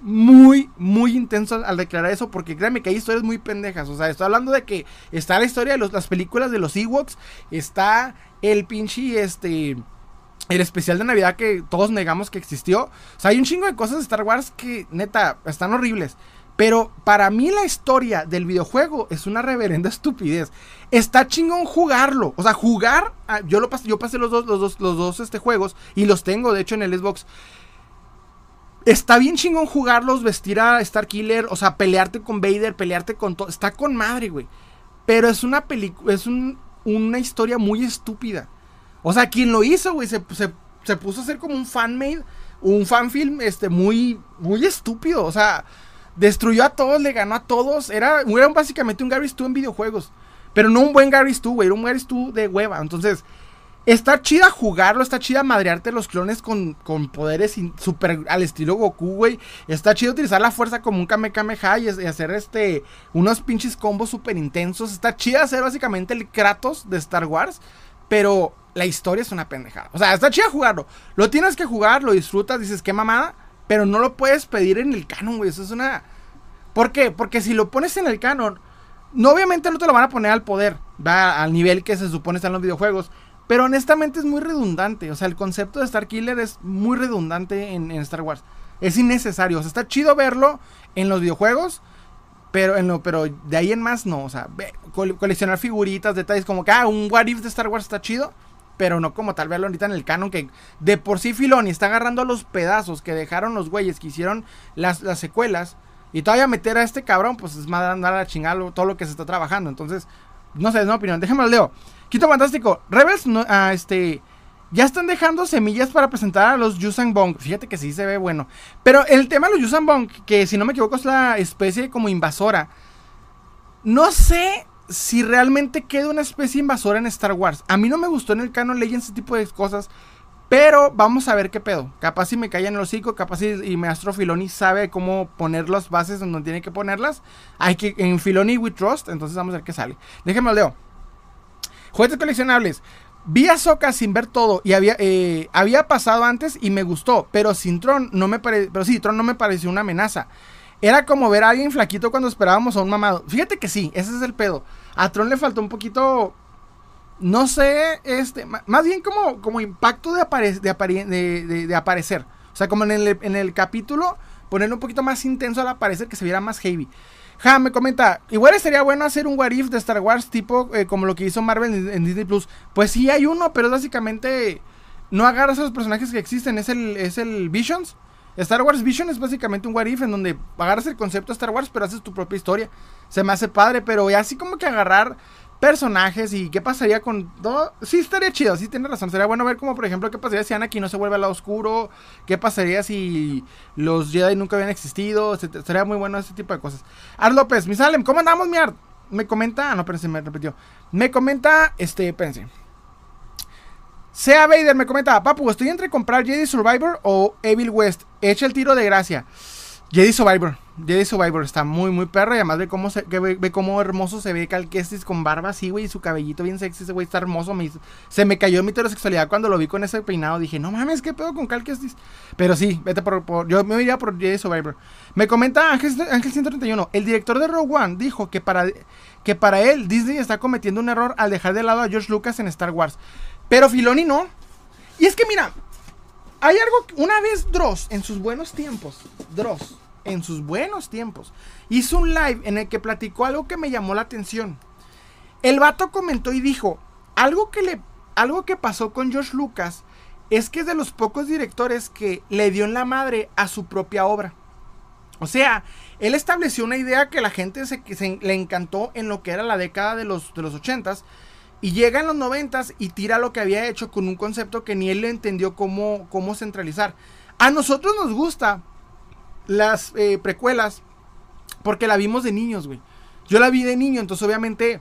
muy, muy intenso al, declarar eso. Porque créanme que hay historias muy pendejas. O sea, estoy hablando de que está la historia de las películas de los Ewoks. Está el pinche, este el especial de Navidad que todos negamos que existió. O sea, hay un chingo de cosas de Star Wars que, neta, están horribles. Pero para mí la historia del videojuego es una reverenda estupidez. Está chingón jugarlo. O sea, jugar. Ah, yo lo pasé, yo pasé los dos, los dos, los dos este, juegos. Y los tengo, de hecho, en el Xbox. Está bien chingón jugarlos, vestir a Star Killer. O sea, pelearte con Vader, pelearte con todo. Está con madre, güey. Pero es una película. Es una historia muy estúpida. O sea, quien lo hizo, güey, se, puso a hacer como un fan-made, un fan-film este, muy, muy estúpido. O sea, destruyó a todos, le ganó a todos. Era, era básicamente un Gary Stu en videojuegos. Pero no un buen Gary Stu, güey, era un Gary Stu de hueva. Entonces, está chida jugarlo, está chida madrearte los clones con, con poderes super al estilo Goku, güey. Está chido utilizar la fuerza como un Kamehameha y, y hacer este unos pinches combos super intensos. Está chida hacer básicamente el Kratos de Star Wars. Pero la historia es una pendejada. O sea, está chida jugarlo. Lo tienes que jugar, lo disfrutas, dices, qué mamada. Pero no lo puedes pedir en el canon, güey. Eso es una. ¿Por qué? Porque si lo pones en el canon, no obviamente no te lo van a poner al poder. Va al nivel que se supone están los videojuegos. Pero honestamente es muy redundante. O sea, el concepto de Star Killer es muy redundante en, Star Wars. Es innecesario. O sea, está chido verlo en los videojuegos. Pero, en lo, pero de ahí en más no, o sea, coleccionar figuritas, detalles como que, ah, un What If de Star Wars está chido, pero no como tal verlo ahorita en el canon, que de por sí Filoni está agarrando los pedazos que dejaron los güeyes que hicieron las, las secuelas, y todavía meter a este cabrón, pues es más andar a chingar todo lo que se está trabajando, entonces, no sé, es mi opinión, déjame lo leo. Quinto Fantástico, Rebels, no, ah, este, ya están dejando semillas para presentar a los Yusan Bong. Fíjate que sí se ve bueno. Pero el tema de los Yusan Bong, que si no me equivoco es la especie como invasora. No sé si realmente queda una especie invasora en Star Wars. A mí no me gustó en el canon Legends ese tipo de cosas. Pero vamos a ver qué pedo. Capaz si me cae en el hocico, capaz si y Maestro Filoni sabe cómo poner las bases donde tiene que ponerlas. Hay que en Filoni we trust, entonces vamos a ver qué sale. Déjenme leo. Juguetes coleccionables. Vi a Soka sin ver todo y había, eh, había pasado antes y me gustó, pero sin Tron no me pero sí, Tron no me pareció una amenaza. Era como ver a alguien flaquito cuando esperábamos a un mamado. Fíjate que sí, ese es el pedo. A Tron le faltó un poquito, no sé, este, más bien como, como impacto de, de, de, aparecer. O sea, como en el, en el capítulo ponerle un poquito más intenso al aparecer, que se viera más heavy. Ja, me comenta, igual estaría bueno hacer un what if de Star Wars tipo eh, como lo que hizo Marvel en, Disney Plus. Pues sí hay uno, pero básicamente no agarras a los personajes que existen, es el, es el Visions. Star Wars Vision es básicamente un what if en donde agarras el concepto de Star Wars, pero haces tu propia historia. Se me hace padre, pero así como que agarrar personajes y qué pasaría con todo. Sí, estaría chido, sí tiene razón. Sería bueno ver como, por ejemplo, qué pasaría si Anakin no se vuelve al lado oscuro. Qué pasaría si los Jedi nunca habían existido. Sería muy bueno ese tipo de cosas. Art López, mi Salem, ¿cómo andamos, mi Art? Me comenta, ah, no, pero se me repitió. Me comenta, este, espérense. Sea Vader me comenta, papu, estoy entre comprar Jedi Survivor o Evil West. Echa el tiro de gracia. Jedi Survivor. Jedi Survivor está muy, muy perro. Y además ve cómo, se, ve, cómo hermoso se ve Cal con barba así, güey. Y su cabellito bien sexy. Ese güey está hermoso. se me cayó mi heterosexualidad cuando lo vi con ese peinado. Dije, no mames, ¿qué pedo con Cal Pero sí, vete por, Yo me iría por Jedi Survivor. Me comenta Ángel, Ángel 131. El director de Rogue One dijo que para, que para él Disney está cometiendo un error al dejar de lado a George Lucas en Star Wars. Pero Filoni no. Y es que mira, hay algo. Una vez Dross, en sus buenos tiempos, Dross en sus buenos tiempos, hizo un live en el que platicó algo que me llamó la atención. El vato comentó y dijo, algo que le algo que pasó con George Lucas es que es de los pocos directores que le dio en la madre a su propia obra. O sea, él estableció una idea que la gente se, le encantó en lo que era la década de los, de los 80s y llega en los 90 y tira lo que había hecho con un concepto que ni él le entendió cómo, cómo centralizar. A nosotros nos gusta las eh, precuelas porque la vimos de niños, güey. Yo la vi de niño, entonces obviamente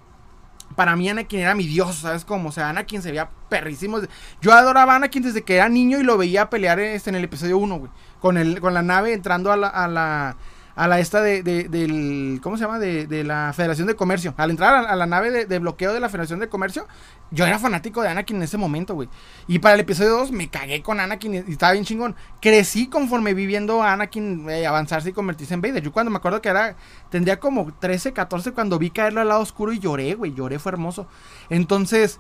para mí Anakin era mi dios, ¿sabes cómo? O sea, Anakin se veía perrísimo. Yo adoraba a Anakin desde que era niño y lo veía pelear este, en el episodio 1, güey. Con, el, con la nave entrando a la a la esta de, del, ¿cómo se llama? De, la Federación de Comercio. Al entrar a, la nave de, bloqueo de la Federación de Comercio, yo era fanático de Anakin en ese momento, güey. Y para el episodio 2 me cagué con Anakin y, estaba bien chingón. Crecí conforme viviendo a Anakin eh, avanzarse y convertirse en Vader. Yo cuando me acuerdo que era, tendría como 13, 14 cuando vi caerlo al lado oscuro y lloré, güey. Lloré, fue hermoso. Entonces...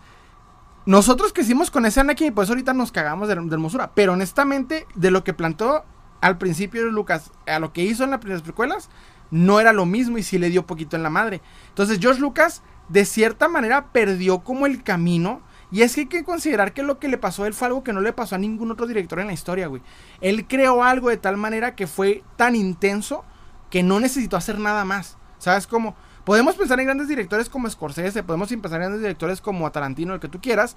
Nosotros crecimos con ese Anakin y por eso ahorita nos cagamos de, de hermosura. Pero honestamente, de lo que plantó al principio Lucas, a lo que hizo en las primeras precuelas, no era lo mismo y sí le dio poquito en la madre. Entonces George Lucas, de cierta manera, perdió como el camino. Y es que hay que considerar que lo que le pasó a él fue algo que no le pasó a ningún otro director en la historia, güey. Él creó algo de tal manera que fue tan intenso que no necesitó hacer nada más. ¿Sabes cómo? Podemos pensar en grandes directores como Scorsese, podemos pensar en grandes directores como Tarantino, el que tú quieras.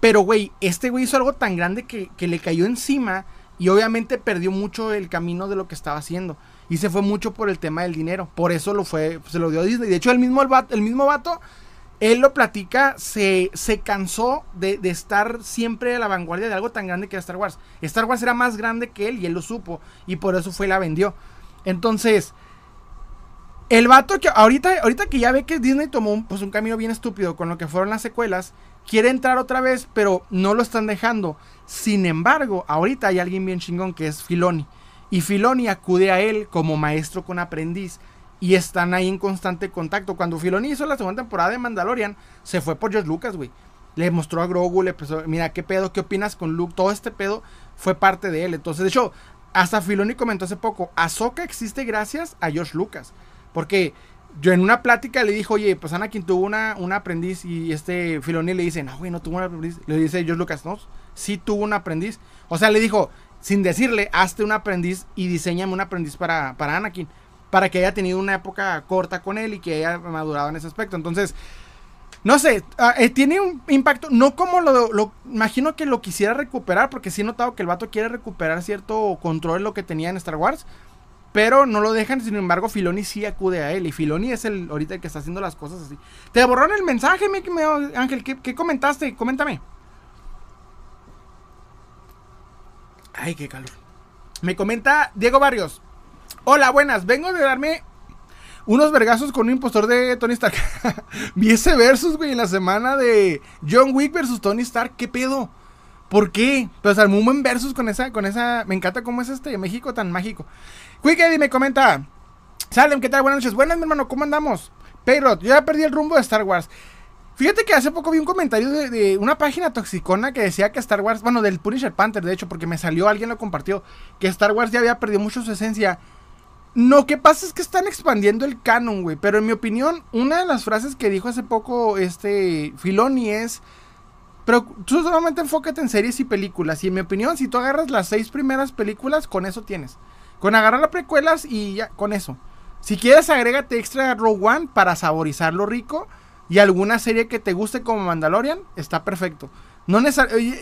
Pero, güey, este güey hizo algo tan grande que, que le cayó encima y obviamente perdió mucho el camino de lo que estaba haciendo. Y se fue mucho por el tema del dinero. Por eso lo fue, se lo dio a Disney. De hecho, el mismo, el, vato, el mismo vato, él lo platica, se, se cansó de, estar siempre a la vanguardia de algo tan grande que era Star Wars. Star Wars era más grande que él y él lo supo. Y por eso fue y la vendió. Entonces, el vato que ahorita, ahorita que ya ve que Disney tomó un, pues un camino bien estúpido con lo que fueron las secuelas, quiere entrar otra vez, pero no lo están dejando. Sin embargo, ahorita hay alguien bien chingón que es Filoni. Y Filoni acude a él como maestro con aprendiz. Y están ahí en constante contacto. Cuando Filoni hizo la segunda temporada de Mandalorian, se fue por George Lucas, güey. Le mostró a Grogu, le empezó, mira, ¿qué pedo? ¿Qué opinas con Luke? Todo este pedo fue parte de él. Entonces, de hecho, hasta Filoni comentó hace poco, Ahsoka existe gracias a George Lucas. Porque yo en una plática le dijo, oye, pues Anakin tuvo una, un aprendiz y este Filoni le dice, no, güey, no tuvo un aprendiz. Le dice George Lucas, no, sí tuvo un aprendiz. O sea, le dijo, sin decirle, hazte un aprendiz y diseñame un aprendiz para, para Anakin. Para que haya tenido una época corta con él y que haya madurado en ese aspecto. Entonces, no sé, ah, eh, tiene un impacto, no como lo, lo, imagino que lo quisiera recuperar, porque sí he notado que el vato quiere recuperar cierto control de lo que tenía en Star Wars. Pero no lo dejan, sin embargo, Filoni sí acude a él. Y Filoni es el ahorita el que está haciendo las cosas así. Te borraron el mensaje, mi, Ángel. ¿qué, comentaste? Coméntame. Ay, qué calor. Me comenta Diego Barrios. Hola, buenas. Vengo de darme unos vergazos con un impostor de Tony Stark. Vi ese versus, güey, en la semana de John Wick versus Tony Stark. ¿Qué pedo? ¿Por qué? Pues armó un buen versus con esa, con esa. Me encanta cómo es este México tan mágico. Quick Eddie me comenta. Salem, ¿qué tal? Buenas noches. Buenas, mi hermano, ¿cómo andamos? Payrot, yo ya perdí el rumbo de Star Wars. Fíjate que hace poco vi un comentario de, una página toxicona que decía que Star Wars, bueno, del Punisher Panther, de hecho, porque me salió, alguien lo compartió, que Star Wars ya había perdido mucho su esencia. No, que pasa es que están expandiendo el canon, güey. Pero en mi opinión, una de las frases que dijo hace poco este Filoni es. Pero tú solamente enfócate en series y películas. Y en mi opinión, si tú agarras las seis primeras películas, con eso tienes. Con agarrar las precuelas y ya, con eso. Si quieres, agrégate extra Rogue One para saborizarlo rico. Y alguna serie que te guste como Mandalorian, está perfecto. No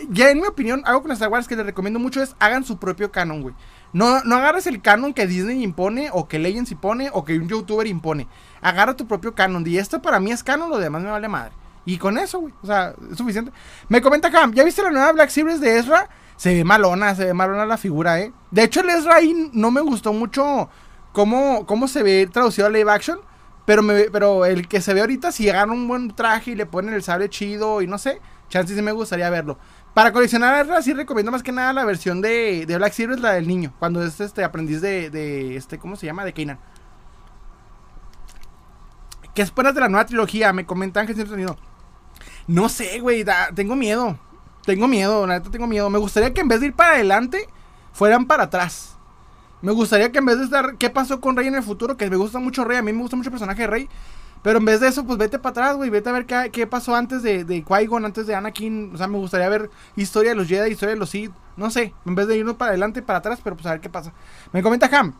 ya en mi opinión, algo con Star Wars que les recomiendo mucho es hagan su propio canon, güey. No, no agarres el canon que Disney impone, o que Legends impone, o que un youtuber impone. Agarra tu propio canon. Y esto para mí es canon, lo demás me vale madre. Y con eso, güey. O sea, es suficiente. Me comenta Cam, ¿ya viste la nueva Black Series de Ezra? Se ve malona, se ve malona la figura, ¿eh? De hecho, el Ezra ahí no me gustó mucho cómo, cómo se ve traducido a live action. Pero, me, pero el que se ve ahorita, si agarran un buen traje y le ponen el sable chido y no sé, chances sí me gustaría verlo. Para coleccionar sí recomiendo más que nada la versión de, de Black Series, la del niño, cuando es este aprendiz de, de este, ¿cómo se llama? De Kanan. ¿Qué esperas de la nueva trilogía? Me comentan que sonido. No sé, güey, tengo miedo. Tengo miedo, la neta tengo miedo. Me gustaría que en vez de ir para adelante, fueran para atrás. Me gustaría que en vez de estar, ¿qué pasó con Rey en el futuro? Que me gusta mucho Rey, a mí me gusta mucho el personaje de Rey. Pero en vez de eso, pues vete para atrás, güey. Vete a ver qué, pasó antes de, de Qui-Gon, antes de Anakin. O sea, me gustaría ver historia de los Jedi, historia de los Sith. No sé, en vez de irnos para adelante y para atrás, pero pues a ver qué pasa. Me comenta Ham.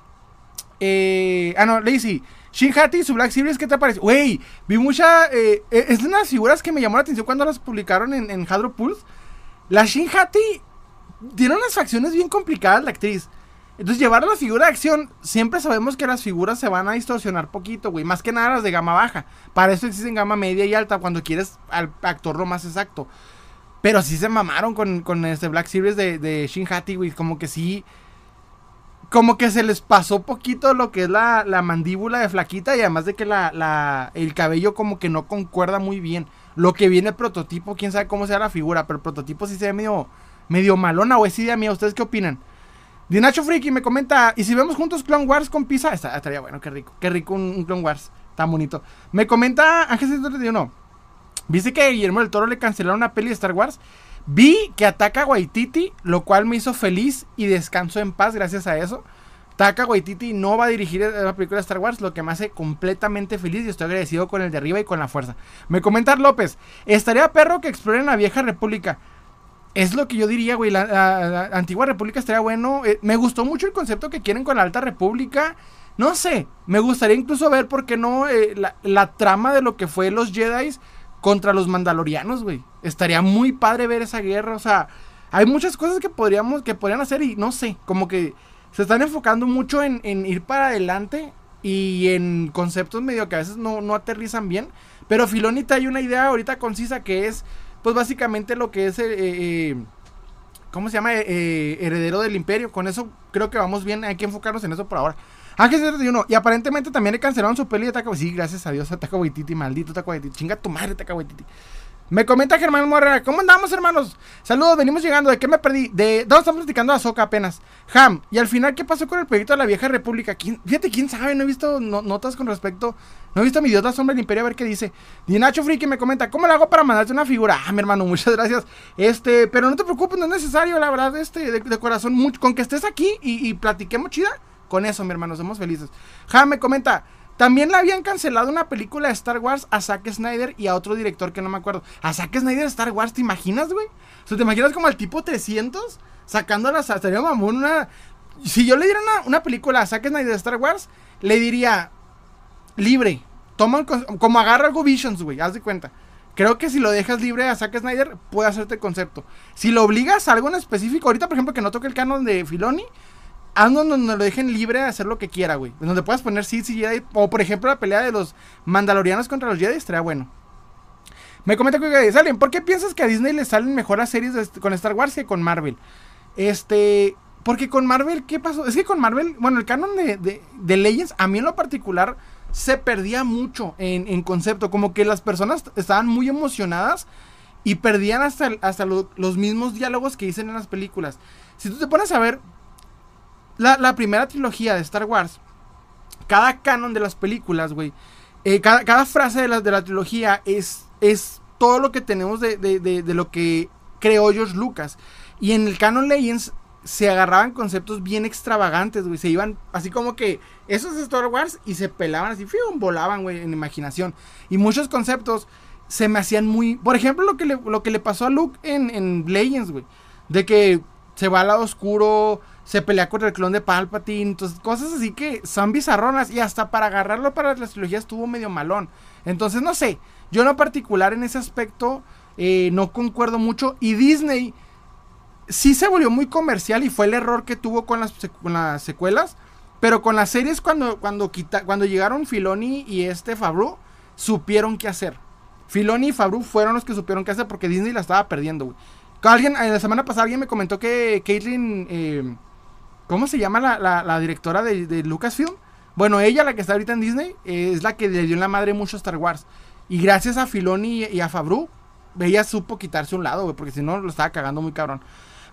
Eh, ah, no, Lazy. Shin Hati, su Black Series, ¿qué te parece? Güey, vi mucha. Eh, eh, es de unas figuras que me llamó la atención cuando las publicaron en, en Hadro Pulse. La Shin Hati tiene unas facciones bien complicadas, la actriz. Entonces, llevar la figura de acción, siempre sabemos que las figuras se van a distorsionar poquito, güey. Más que nada las de gama baja. Para eso existen gama media y alta cuando quieres al actor lo más exacto. Pero sí se mamaron con, este Black Series de, de Shin Hati, güey. Como que sí. Como que se les pasó poquito lo que es la, mandíbula de flaquita y además de que la, el cabello como que no concuerda muy bien. Lo que viene prototipo, quién sabe cómo sea la figura, pero el prototipo sí se ve medio, medio malona es idea mía. ¿Ustedes qué opinan? Dinacho Friki me comenta, ¿y si vemos juntos Clone Wars con pizza? estaría bueno, qué rico, qué rico un, Clone Wars, tan bonito. Me comenta Ángel 131, ¿viste que Guillermo del Toro le cancelaron una peli de Star Wars? Vi que ataca a Waititi, lo cual me hizo feliz y descanso en paz gracias a eso. Taka Waititi no va a dirigir la película de Star Wars, lo que me hace completamente feliz y estoy agradecido con el de arriba y con la fuerza. Me comenta López, estaría perro que exploren la vieja república. Es lo que yo diría, güey. La, antigua república estaría bueno. Eh, me gustó mucho el concepto que quieren con la alta república. No sé, me gustaría incluso ver, ¿por qué no? Eh, la, trama de lo que fue los Jedi contra los Mandalorianos, güey. Estaría muy padre ver esa guerra. O sea, hay muchas cosas que podríamos, que podrían hacer y no sé, como que se están enfocando mucho en, ir para adelante y en conceptos medio que a veces no, no aterrizan bien. Pero Filonita hay una idea ahorita concisa que es pues básicamente lo que es, eh, eh, ¿cómo se llama? Eh, heredero del imperio. Con eso creo que vamos bien, hay que enfocarnos en eso por ahora. Ángel 71, y aparentemente también le cancelaron su peli de Taca Sí, gracias a Dios, a Taca maldito Taca Chinga tu madre, Taca me comenta Germán Morera, ¿cómo andamos, hermanos? Saludos, venimos llegando. ¿De qué me perdí? De. No, estamos platicando a Soca apenas. Ham, y al final, ¿qué pasó con el proyecto de la vieja república? fíjate, quién sabe, no he visto notas con respecto. No he visto a mi idiota sombra del imperio a ver qué dice. Dinacho Friki me comenta, ¿cómo le hago para mandarte una figura? Ah, mi hermano, muchas gracias. Este, pero no te preocupes, no es necesario, la verdad, este, de, corazón. Con que estés aquí y, y platiquemos chida, con eso, mi hermano, somos felices. Ham me comenta. También le habían cancelado una película de Star Wars a Zack Snyder y a otro director que no me acuerdo. A Zack Snyder de Star Wars, ¿te imaginas, güey? O sea, ¿te imaginas como al tipo 300 sacando. Estaría mamón una... Si yo le diera una, película a Zack Snyder de Star Wars, le diría... Libre. Toma como agarra algo Visions, güey. Haz de cuenta. Creo que si lo dejas libre a Zack Snyder, puede hacerte concepto. Si lo obligas a algo en específico, ahorita, por ejemplo, que no toque el canon de Filoni, haz donde lo dejen libre de hacer lo que quiera, güey. Donde puedas poner sí, sí, Jedi. O por ejemplo la pelea de los Mandalorianos contra los Jedi estaría bueno. Me comenta que salen. ¿Por qué piensas que a Disney le salen mejor las series con Star Wars que con Marvel? Este. Porque con Marvel, ¿qué pasó? Es que con Marvel, bueno, el canon de, de, Legends, a mí en lo particular, se perdía mucho en, concepto. Como que las personas estaban muy emocionadas y perdían hasta, hasta los mismos diálogos que dicen en las películas. Si tú te pones a ver, la, primera trilogía de Star Wars, cada canon de las películas, güey, eh, cada, frase de la, de la trilogía es, es todo lo que tenemos de, de, de, lo que creó George Lucas. Y en el Canon Legends se agarraban conceptos bien extravagantes, güey. Se iban así como que esos es Star Wars y se pelaban así, fium, volaban, güey, en imaginación. Y muchos conceptos se me hacían muy. Por ejemplo, lo que le, lo que le pasó a Luke en, en Legends, güey. De que se va al lado oscuro, se pelea contra el clon de Palpatine, entonces cosas así que son bizarronas y hasta para agarrarlo para las trilogías estuvo medio malón. Entonces, no sé, yo en particular en ese aspecto eh, no concuerdo mucho y Disney sí se volvió muy comercial y fue el error que tuvo con las, las secuelas, pero con las series cuando, cuando, cuando llegaron Filoni y este Fabru, supieron qué hacer. Filoni y Fabru fueron los que supieron qué hacer porque Disney la estaba perdiendo, güey. Alguien, la semana pasada alguien me comentó que Caitlyn, eh, ¿cómo se llama la, directora de, Lucasfilm? Bueno, ella, la que está ahorita en Disney, es la que le dio en la madre mucho Star Wars. Y gracias a Filoni y, a Fabru, ella supo quitarse un lado, güey, porque si no lo estaba cagando muy cabrón.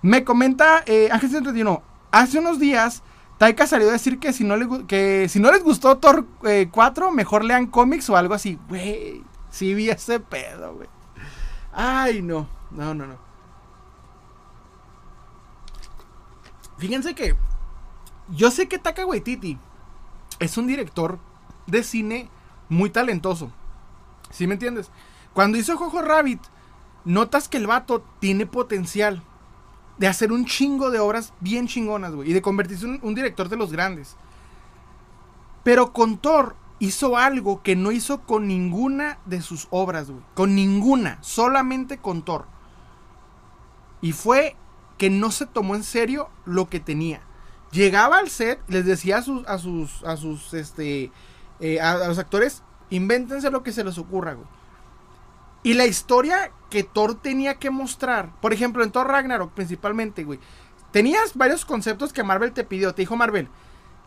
Me comenta eh, Ángel 131, hace unos días Taika salió a decir que si no, les gustó Thor 4, eh, mejor lean cómics o algo así. Güey, sí vi ese pedo, güey. Ay, no, no, no, no. Fíjense que yo sé que Taka Waititi es un director de cine muy talentoso. ¿Sí me entiendes? Cuando hizo Jojo Rabbit, notas que el vato tiene potencial de hacer un chingo de obras bien chingonas, güey. Y de convertirse en un, director de los grandes. Pero con Thor hizo algo que no hizo con ninguna de sus obras, güey. Con ninguna. Solamente con Thor. Y fue que no se tomó en serio lo que tenía. Llegaba al set, les decía a sus, a sus, a sus, este, eh, a, los actores, invéntense lo que se les ocurra, güey. Y la historia que Thor tenía que mostrar, por ejemplo, en Thor Ragnarok principalmente, güey, tenías varios conceptos que Marvel te pidió. Te dijo Marvel,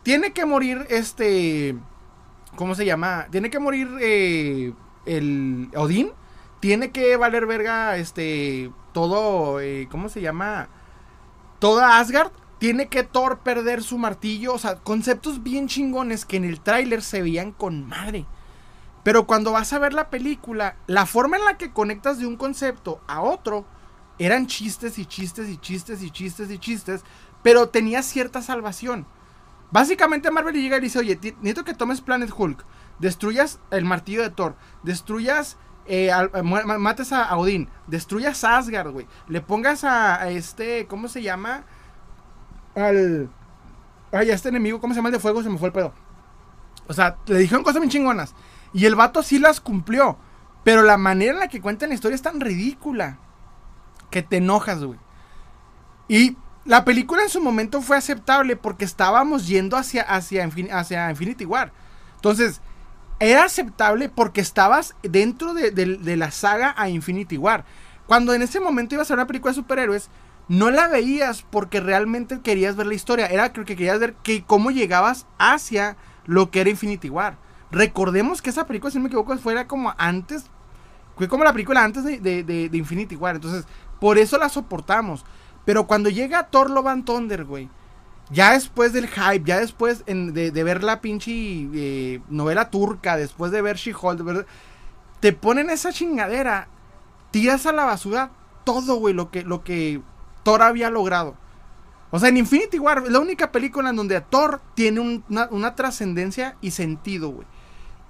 tiene que morir este, ¿cómo se llama? Tiene que morir eh, el Odín. Tiene que valer verga, este, todo, eh, ¿cómo se llama? toda Asgard tiene que Thor perder su martillo. O sea, conceptos bien chingones que en el tráiler se veían con madre. Pero cuando vas a ver la película, la forma en la que conectas de un concepto a otro eran chistes y chistes y chistes y chistes y chistes, pero tenía cierta salvación. Básicamente Marvel llega y dice, oye, necesito que tomes Planet Hulk, destruyas el martillo de Thor, destruyas, eh, mates a Odín, destruyas Asgard, güey. Le pongas a, este, ¿cómo se llama? Al... Ay, a este enemigo, ¿cómo se llama el de fuego? Se me fue el pedo. O sea, le dijeron cosas bien chingonas. Y el vato sí las cumplió. Pero la manera en la que cuentan la historia es tan ridícula. Que te enojas, güey. Y la película en su momento fue aceptable porque estábamos yendo hacia, hacia, hacia Infinity War. Entonces, era aceptable porque estabas dentro de, la saga a Infinity War. Cuando en ese momento ibas a ver una película de superhéroes, no la veías porque realmente querías ver la historia. Era que querías ver que, cómo llegabas hacia lo que era Infinity War. Recordemos que esa película, si no me equivoco, fue como antes. Fue como la película antes de, de Infinity War. Entonces, por eso la soportamos. Pero cuando llega Thor Love Thunder, güey ya después del hype, ya después de, ver la pinche eh, novela turca, después de ver She-Hulk, te ponen esa chingadera, tiras a la basura todo, güey, lo que, lo que Thor había logrado. O sea, en Infinity War, la única película en donde Thor tiene una, trascendencia y sentido, güey.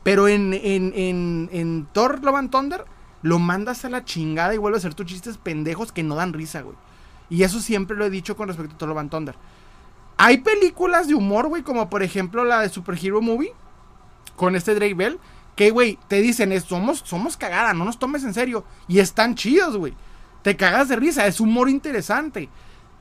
Pero en, en, en, en Thor Love and Thunder, lo mandas a la chingada y vuelve a ser tus chistes pendejos que no dan risa, güey. Y eso siempre lo he dicho con respecto a Thor Love and Thunder. Hay películas de humor, güey, como por ejemplo la de Super Hero Movie, con este Drake Bell, que, güey, te dicen, somos, somos cagada, no nos tomes en serio. Y están chidos, güey. Te cagas de risa, es humor interesante.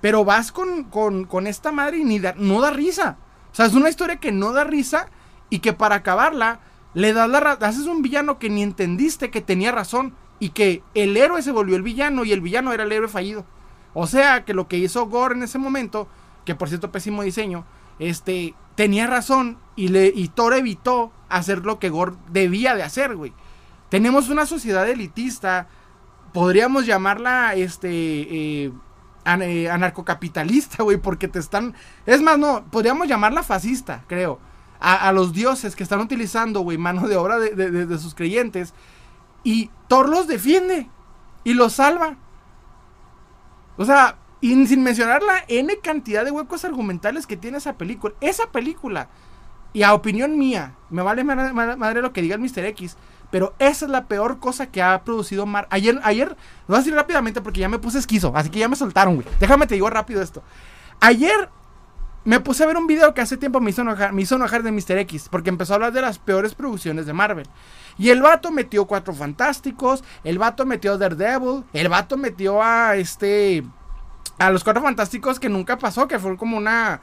Pero vas con, con, esta madre y ni no da risa. O sea, es una historia que no da risa y que para acabarla le das la haces un villano que ni entendiste que tenía razón y que el héroe se volvió el villano y el villano era el héroe fallido. O sea, que lo que hizo Gore en ese momento que por cierto pésimo diseño, este, tenía razón y, le, y Thor evitó hacer lo que Gore debía de hacer, güey. Tenemos una sociedad elitista, podríamos llamarla, este, eh, eh, anarcocapitalista, güey, porque te están... Es más, no, podríamos llamarla fascista, creo. A, los dioses que están utilizando, güey, mano de obra de, sus creyentes. Y Thor los defiende y los salva. O sea, y sin mencionar la N cantidad de huecos argumentales que tiene esa película. Esa película, y a opinión mía, me vale madre, lo que diga el Mr. X, pero esa es la peor cosa que ha producido Mar. Ayer, ayer, lo voy a decir rápidamente porque ya me puse esquizo, así que ya me soltaron, güey. Déjame te digo rápido esto. Ayer me puse a ver un video que hace tiempo me hizo enojar, me hizo enojar de Mr. X, porque empezó a hablar de las peores producciones de Marvel. Y el vato metió Cuatro Fantásticos, el vato metió Daredevil, el vato metió a este. A los Cuatro Fantásticos que nunca pasó, que fue como una.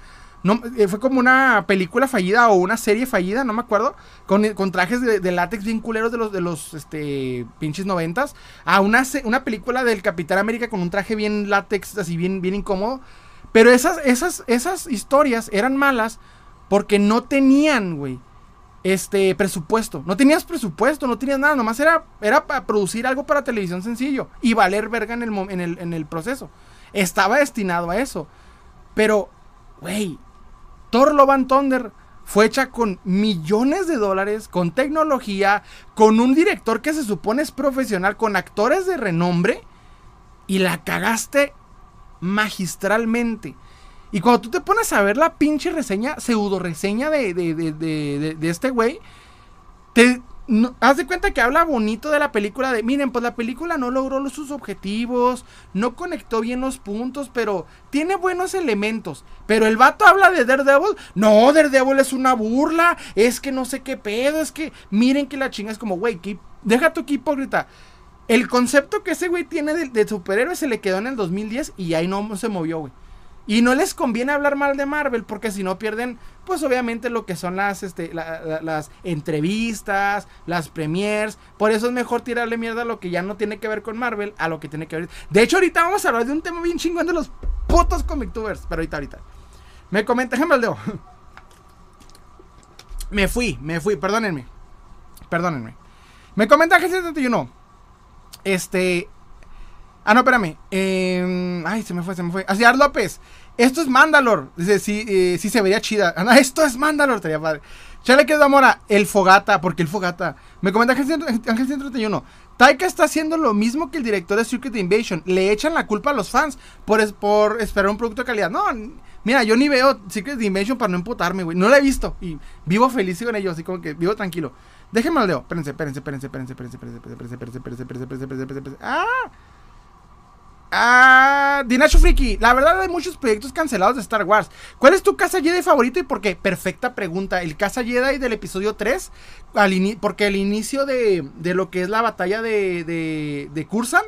Eh, fue como una película fallida o una serie fallida, no me acuerdo, con, con trajes de, látex bien culeros de los, de los este, pinches noventas, a una, una película del Capitán América con un traje bien látex, así bien, bien incómodo. Pero esas, esas, esas historias eran malas porque no tenían, güey, este presupuesto. No tenías presupuesto, no tenías nada, nomás era, era para producir algo para televisión sencillo y valer verga en el, en el, en el proceso. Estaba destinado a eso. Pero, güey, Thor Love Thunder fue hecha con millones de dólares, con tecnología, con un director que se supone es profesional, con actores de renombre, y la cagaste magistralmente. Y cuando tú te pones a ver la pinche reseña, pseudo reseña de, de, de, de este güey, te haz de cuenta que habla bonito de la película de, miren, pues la película no logró sus objetivos, no conectó bien los puntos, pero tiene buenos elementos. Pero el vato habla de Daredevil, no, Daredevil es una burla, es que no sé qué pedo, es que miren que la chinga es como, güey, deja tu que hipócrita. El concepto que ese güey tiene de, superhéroe se le quedó en el 2010 y ahí no se movió, güey. Y no les conviene hablar mal de Marvel porque si no pierden, pues obviamente lo que son las, este, las entrevistas, las premiers. Por eso es mejor tirarle mierda a lo que ya no tiene que ver con Marvel, a lo que tiene que ver. De hecho, ahorita vamos a hablar de un tema bien chingón de los putos comictubers. Pero ahorita, ahorita. Me comenta, el Me fui, me fui, perdónenme. Perdónenme. Me comenta G71. Este. Ah, no, espérame. Em, ay, se me fue, se me fue. Asiar López. Esto es Mandalor. Dice, sí, eh, sí se vería chida. Ah, esto es Mandalor, estaría padre. Chale que Mora, el Fogata. ¿Por qué el Fogata? Me comenta Ángel 131. Taika está haciendo lo mismo que el director de Secret Invasion. Le echan la culpa a los fans por, esperar un producto de calidad. No, mira, yo ni veo Secret Invasion para no emputarme, güey. No la he visto. Y vivo feliz con ellos, así como que vivo tranquilo. Déjenme al dedo. Espérense, espérense, espérense, espérense, espérense, espérense, espérense, espérense, espérense, espérense, espérense, espérense, ¡Ah! Ah, Dinacho Friki, la verdad hay muchos proyectos cancelados de Star Wars. ¿Cuál es tu casa Jedi favorito y por qué? Perfecta pregunta. El casa Jedi del episodio 3, porque el inicio de, lo que es la batalla de, de, de Cursan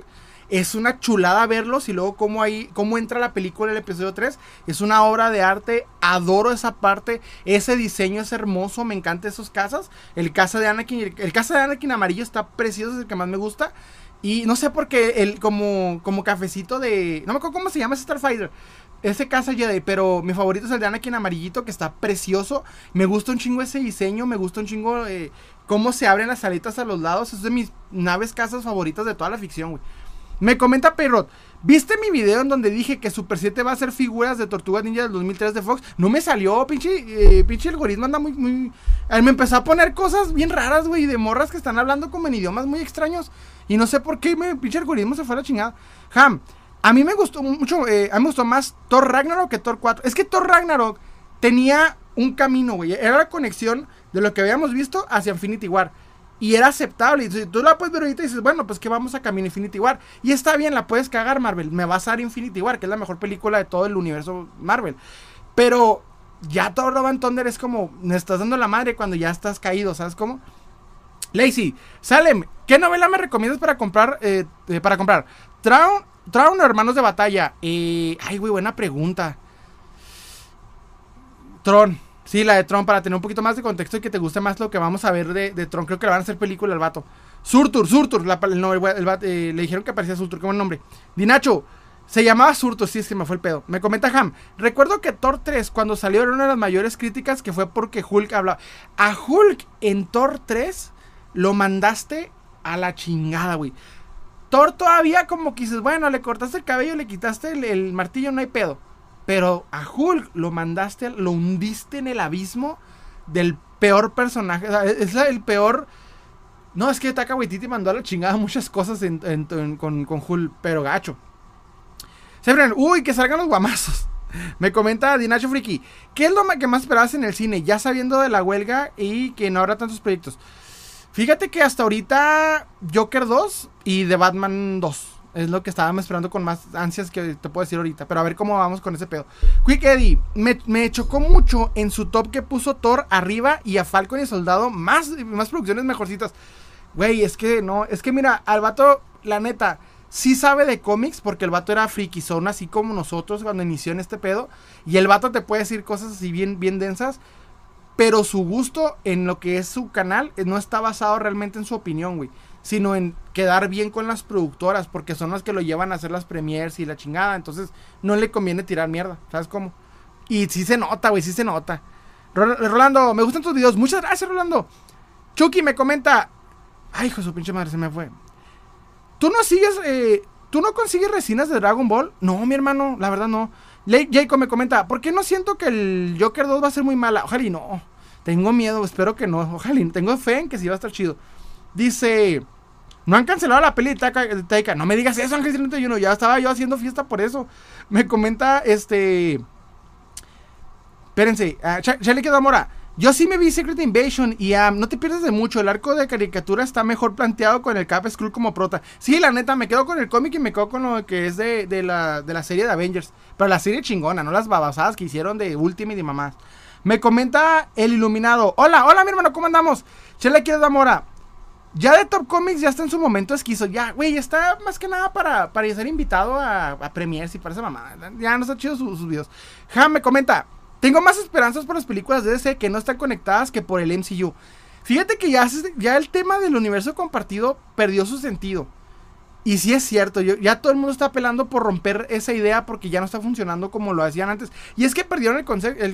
es una chulada verlos y luego cómo, ahí, cómo entra la película el episodio 3. Es una obra de arte, adoro esa parte, ese diseño es hermoso, me encanta esos casas. El casa de Anakin, el casa de Anakin amarillo está precioso, es el que más me gusta. Y no sé por qué, el, como, como cafecito de. No me acuerdo cómo se llama ese Starfighter. Ese casa Jedi, pero mi favorito es el de Anakin amarillito, que está precioso. Me gusta un chingo ese diseño, me gusta un chingo eh, cómo se abren las aletas a los lados. Es de mis naves casas favoritas de toda la ficción, güey. Me comenta Perrot, ¿viste mi video en donde dije que Super 7 va a ser figuras de Tortugas Ninja del 2003 de Fox? No me salió, pinche, eh, pinche algoritmo anda muy, muy... me empezó a poner cosas bien raras, güey, de morras que están hablando como en idiomas muy extraños. Y no sé por qué me, pinche algoritmo se fue a la chingada. Ham, a mí me gustó mucho, eh, a mí me gustó más Thor Ragnarok que Thor 4. Es que Thor Ragnarok tenía un camino, güey. Era la conexión de lo que habíamos visto hacia Infinity War. Y era aceptable. Y tú la puedes ver ahorita y dices, bueno, pues que vamos a caminar Infinity War. Y está bien, la puedes cagar, Marvel. Me vas a dar Infinity War, que es la mejor película de todo el universo Marvel. Pero ya Thor Love Thunder es como, me estás dando la madre cuando ya estás caído, ¿sabes cómo? Lazy, Salem, ¿qué novela me recomiendas para comprar? Eh, eh, para comprar. Traun, Traun Hermanos de Batalla. Eh, ay, güey, buena pregunta. Tron. Sí, la de Tron, para tener un poquito más de contexto y que te guste más lo que vamos a ver de, Tron. Creo que le van a hacer película al vato. Surtur, Surtur. el, eh, le dijeron que aparecía Surtur, qué buen nombre. Dinacho, se llamaba Surtur, sí, es que me fue el pedo. Me comenta Ham. Recuerdo que Thor 3, cuando salió, era una de las mayores críticas que fue porque Hulk hablaba. A Hulk en Thor 3 lo mandaste a la chingada, güey. Thor todavía como que dices, bueno, le cortaste el cabello, le quitaste el martillo, no hay pedo. Pero a Hulk lo mandaste, lo hundiste en el abismo del peor personaje. es el peor No, es que Taka Waititi mandó a la chingada muchas cosas con, con Hul, pero gacho. Severin, uy, que salgan los guamazos. Me comenta Dinacho Friki, ¿qué es lo que más esperabas en el cine? Ya sabiendo de la huelga y que no habrá tantos proyectos. Fíjate que hasta ahorita Joker 2 y The Batman 2 es lo que estábamos esperando con más ansias que te puedo decir ahorita. Pero a ver cómo vamos con ese pedo. Quick Eddie, me, chocó mucho en su top que puso Thor arriba y a Falcon y Soldado más, más producciones mejorcitas. Güey, es que no, es que mira, al vato, la neta, sí sabe de cómics porque el vato era friki son así como nosotros cuando inició en este pedo. Y el vato te puede decir cosas así bien, bien densas. Pero su gusto en lo que es su canal eh, no está basado realmente en su opinión, güey. Sino en quedar bien con las productoras. Porque son las que lo llevan a hacer las premiers y la chingada. Entonces no le conviene tirar mierda. ¿Sabes cómo? Y sí se nota, güey, sí se nota. Rolando, me gustan tus videos. Muchas gracias, Rolando. Chucky me comenta. Ay, hijo de su pinche madre, se me fue. ¿Tú no sigues, eh, tú no consigues resinas de Dragon Ball? No, mi hermano, la verdad no. Jacob me comenta, ¿por qué no siento que el Joker 2 va a ser muy mala? Ojalá y no. Tengo miedo, espero que no. Ojalá y tengo fe en que sí va a estar chido. Dice, no han cancelado la peli de Taika. No me digas eso, Ángel 31. Ya estaba yo haciendo fiesta por eso. Me comenta, este... Espérense, uh, ya le quedó Mora. Yo sí me vi Secret Invasion y no te pierdes de mucho. El arco de caricatura está mejor planteado con el Cap Skrull como prota. Sí, la neta, me quedo con el cómic y me quedo con lo que es de, la, serie de Avengers. Pero la serie chingona, no las babasadas que hicieron de Ultimate y mamás. Me comenta el iluminado. Hola, hola mi hermano, ¿cómo andamos? Chele quiere Mora. Ya de Top Comics ya está en su momento esquizo. Ya, güey, está más que nada para, para ser invitado a, a premiers y para esa mamada. Ya no está chido sus, sus videos. Ja, me comenta. Tengo más esperanzas por las películas de DC que no están conectadas que por el MCU. Fíjate que ya, el tema del universo compartido perdió su sentido. Y sí es cierto, ya todo el mundo está apelando por romper esa idea porque ya no está funcionando como lo hacían antes. Y es que perdieron el,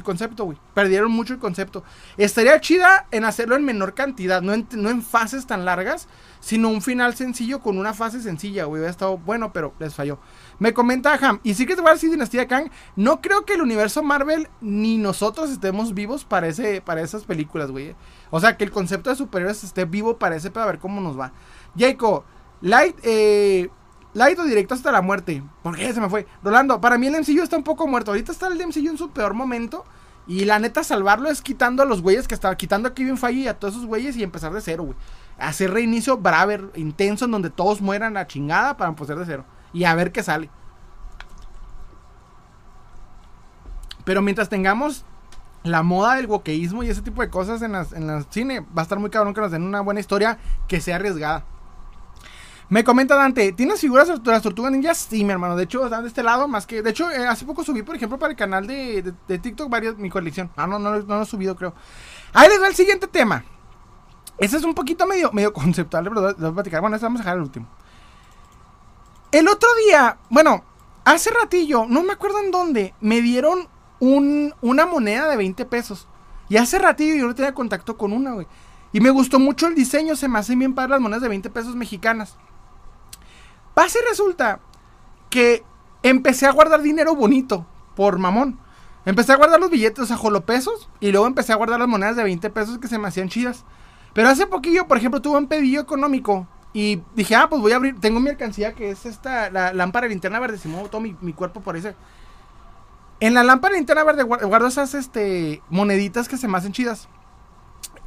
concepto, güey. Perdieron mucho el concepto. Estaría chida en hacerlo en menor cantidad, no en, no en fases tan largas, sino un final sencillo con una fase sencilla, güey. Hubiera estado bueno, pero les falló. Me comenta Ham, y voy a decir Dinastía Kang, no creo que el universo Marvel ni nosotros estemos vivos para, ese, para esas películas, güey. O sea, que el concepto de superhéroes esté vivo para ese, para ver cómo nos va. Jacob, Light, eh, Light o directo hasta la muerte. ¿Por qué se me fue? Rolando, para mí el MCU está un poco muerto. Ahorita está el MCU en su peor momento. Y la neta, salvarlo es quitando a los güeyes que estaba quitando a Kevin Feige y a todos esos güeyes y empezar de cero, güey. Hacer reinicio braver, intenso, en donde todos mueran a chingada para empezar de cero y a ver qué sale. Pero mientras tengamos la moda del wokeísmo y ese tipo de cosas en las, en cine, va a estar muy cabrón que nos den una buena historia que sea arriesgada. Me comenta Dante, ¿tienes figuras de las tortugas ninjas? Sí, mi hermano. De hecho, están de este lado, más que. De hecho, eh, hace poco subí, por ejemplo, para el canal de, TikTok varias mi colección. Ah, no, no, no, lo he subido, creo. Ahí les va el siguiente tema. Ese es un poquito medio, medio conceptual, pero lo voy a platicar. Bueno, este vamos a dejar el último. El otro día, bueno, hace ratillo, no me acuerdo en dónde, me dieron una moneda de 20 pesos. Y hace ratillo yo no tenía contacto con una, güey. Y me gustó mucho el diseño, se me hacen bien para las monedas de 20 pesos mexicanas. Pasa y resulta que empecé a guardar dinero bonito, por mamón. Empecé a guardar los billetes, sea, jolopesos, y luego empecé a guardar las monedas de 20 pesos que se me hacían chidas. Pero hace poquillo, por ejemplo, tuve un pedido económico y dije, ah, pues voy a abrir. Tengo mi mercancía que es esta, la lámpara linterna verde. Si muevo todo mi, cuerpo por ese. En la lámpara de linterna verde guardo esas este, moneditas que se me hacen chidas.